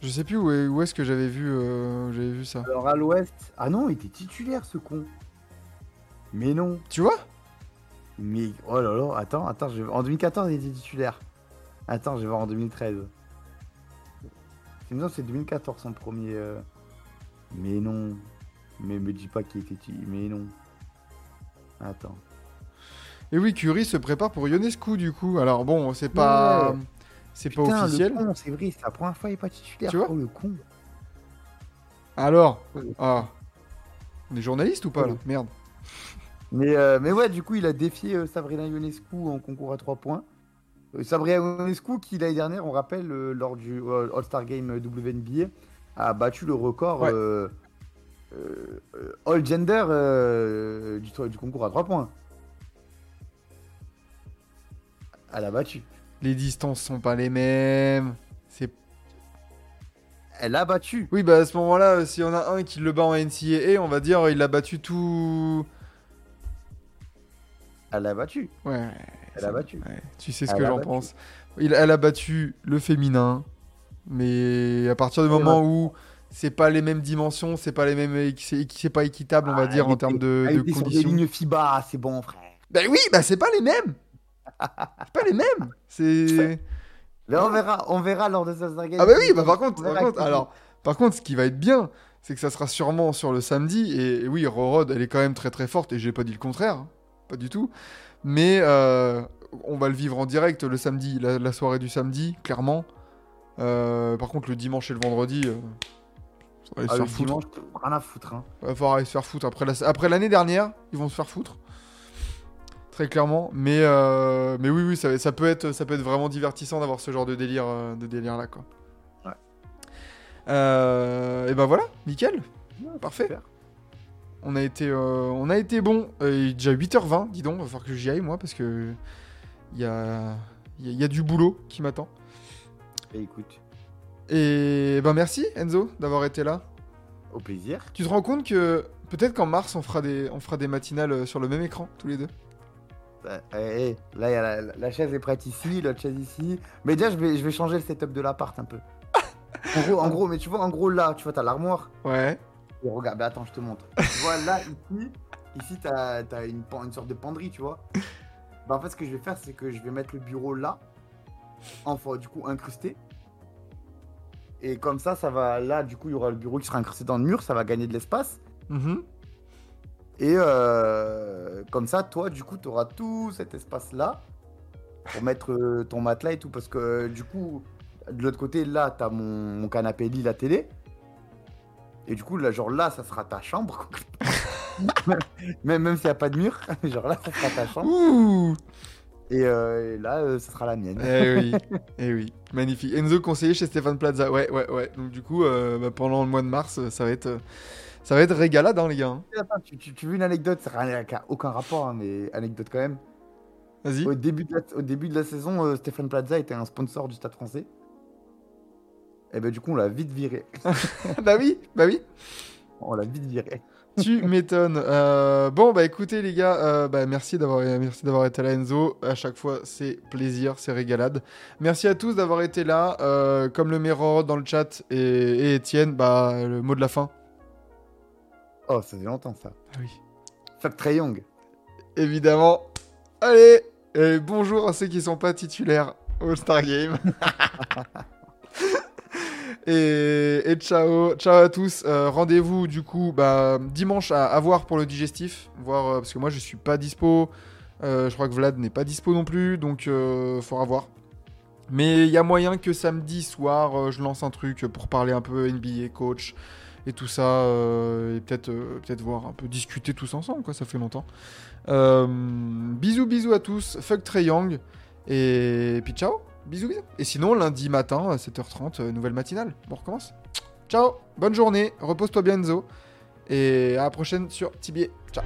S1: Je sais plus où est, où est-ce que j'avais vu, j'avais vu ça.
S2: Alors à l'Ouest, ah non, il était titulaire ce con. Mais non.
S1: Tu vois?
S2: Mais oh là là, attends, attends, je... en 2014 il était titulaire. Attends, je vais voir en 2013. Sinon c'est 2014 son premier. euh. Mais non. Mais me dis pas qu'il était titulaire. Mais non. Attends.
S1: Et oui, Curry se prépare pour Ionescu, du coup. Alors bon, c'est pas...
S2: Ouais.
S1: C'est pas officiel.
S2: c'est vrai, c'est la première fois il est pas titulaire.
S1: Tu vois
S2: Oh le con.
S1: Alors. Ah On est journaliste ou pas, là? Merde.
S2: Mais, euh, mais ouais, du coup, il a défié euh, Sabrina Ionescu en concours à 3 points. Euh, Sabrina Ionescu, qui l'année dernière, on rappelle, euh, lors du All-Star Game WNBA, a battu le record
S1: Ouais.
S2: All Gender euh, du, du concours à 3 points. Elle a battu.
S1: Les distances sont pas les mêmes. C'est
S2: Elle a battu.
S1: Oui, bah à ce moment-là, s'il y en a un qui le bat en NCAA, on va dire il a battu tout.
S2: Elle a battu.
S1: Ouais,
S2: Elle a battu.
S1: ouais, tu sais ce
S2: Elle
S1: que j'en pense. Il, elle a battu le féminin, mais à partir du
S2: Ouais,
S1: moment où c'est pas les mêmes dimensions, c'est pas les mêmes, c'est pas équitable, on va
S2: Ah,
S1: dire en termes de,
S2: elle
S1: de
S2: était sur des
S1: conditions.
S2: lignes FIBA, c'est bon, frère.
S1: Bah oui, bah c'est pas les mêmes. c'est pas les mêmes. C'est.
S2: Mais on verra, on verra lors de ce Game.
S1: Ah bah oui, bah par contre, par alors, par contre, ce qui va être bien, c'est que ça sera sûrement sur le samedi. Et, et oui, Rorod, elle est quand même très très forte. Et j'ai pas dit le contraire, hein, pas du tout. Mais euh, on va le vivre en direct le samedi, la, la soirée du samedi, clairement. Euh, par contre, le dimanche et le vendredi, euh, ça va
S2: Ah,
S1: se faire foutre.
S2: dimanche, rien à foutre. Hein.
S1: Va falloir aller se faire foutre. Après la- après l'année dernière, ils vont se faire foutre. Très clairement. Mais, euh, mais oui, oui, ça, ça, peut être, ça peut être vraiment divertissant d'avoir ce genre de délire, de délire là, quoi.
S2: Ouais.
S1: Euh, et ben voilà, nickel. Parfait.
S2: super.
S1: On a été, euh, on a été bon. Euh, il est déjà 8h20, dis donc. Il va falloir que j'y aille, moi, parce que il y a, il y a- il y a du boulot qui m'attend.
S2: Et écoute,
S1: Et ben merci, Enzo, d'avoir été là.
S2: au plaisir.
S1: Tu te rends compte que peut-être qu'en mars, on fera, des, on fera des matinales euh, sur le même écran, tous les deux?
S2: Bah, eh, eh, là, y a la, la chaise est prête ici, l'autre chaise ici. Mais déjà, je vais, je vais changer le setup de l'appart un peu. En gros, en gros, mais tu vois, en gros, là, tu vois, t'as l'armoire.
S1: Ouais.
S2: Et regarde, bah, attends, je te montre. Tu vois, là, ici, ici, t'as as une, sorte de penderie, tu vois. Bah, en fait, ce que je vais faire, c'est que je vais mettre le bureau là, enfin, du coup, incrusté. Et comme ça, ça va, là, du coup, il y aura le bureau qui sera incrusté dans le mur, ça va gagner de l'espace.
S1: Mhm.
S2: Et euh, comme ça, toi, du coup, tu auras tout cet espace-là pour mettre euh, ton matelas et tout. Parce que euh, du coup, de l'autre côté, là, tu as mon, mon canapé lit, la télé. Et du coup, là, genre là, ça sera ta chambre. même même s'il n'y a pas de mur, genre là, ça sera ta chambre.
S1: Ouh
S2: Et, euh, et là, euh, ça sera la mienne.
S1: Eh oui, eh oui, magnifique. Enzo conseiller chez Stéphane Plaza. Ouais, ouais, ouais. Donc du coup, euh, bah, pendant le mois de mars, ça va être, ça va être régalade, hein, les gars. hein.
S2: Attends, tu, tu- tu veux une anecdote? Ça n'a aucun rapport, hein, mais anecdote quand même.
S1: Vas-y.
S2: Au début de la, au début de la saison, euh, Stéphane Plaza était un sponsor du Stade français. Et ben du coup, on l'a vite viré.
S1: bah oui, bah oui.
S2: On l'a vite viré.
S1: Tu m'étonnes. Euh, bon, bah écoutez, les gars, euh, bah, merci d'avoir merci d'avoir été là, Enzo. À chaque fois, c'est plaisir, c'est régalade. Merci à tous d'avoir été là. Euh, comme le Mero dans le chat et, et Étienne, bah, le mot de la fin.
S2: Oh, ça fait longtemps ça.
S1: Ah oui.
S2: Fuck Trey Young.
S1: Évidemment. Allez, et bonjour à ceux qui sont pas titulaires au Star Game. et, ciao, ciao à tous. Euh, Rendez-vous du coup bah, dimanche à, à voir pour le digestif, voir euh, parce que moi je suis pas dispo. Euh, je crois que Vlad n'est pas dispo non plus, donc faudra voir. Mais il y a moyen que samedi soir, je lance un truc pour parler un peu NBA, coach et tout ça, et peut-être voir un peu discuter tous ensemble, quoi. Ça fait longtemps. Bisous, bisous à tous. Fuck Trey Young. Et puis ciao. Bisous, bisous. Et sinon, lundi matin, à 7h30, euh, nouvelle matinale. On recommence. Ciao. Bonne journée. Repose-toi bien, Enzo. Et à la prochaine sur Tibier. Ciao.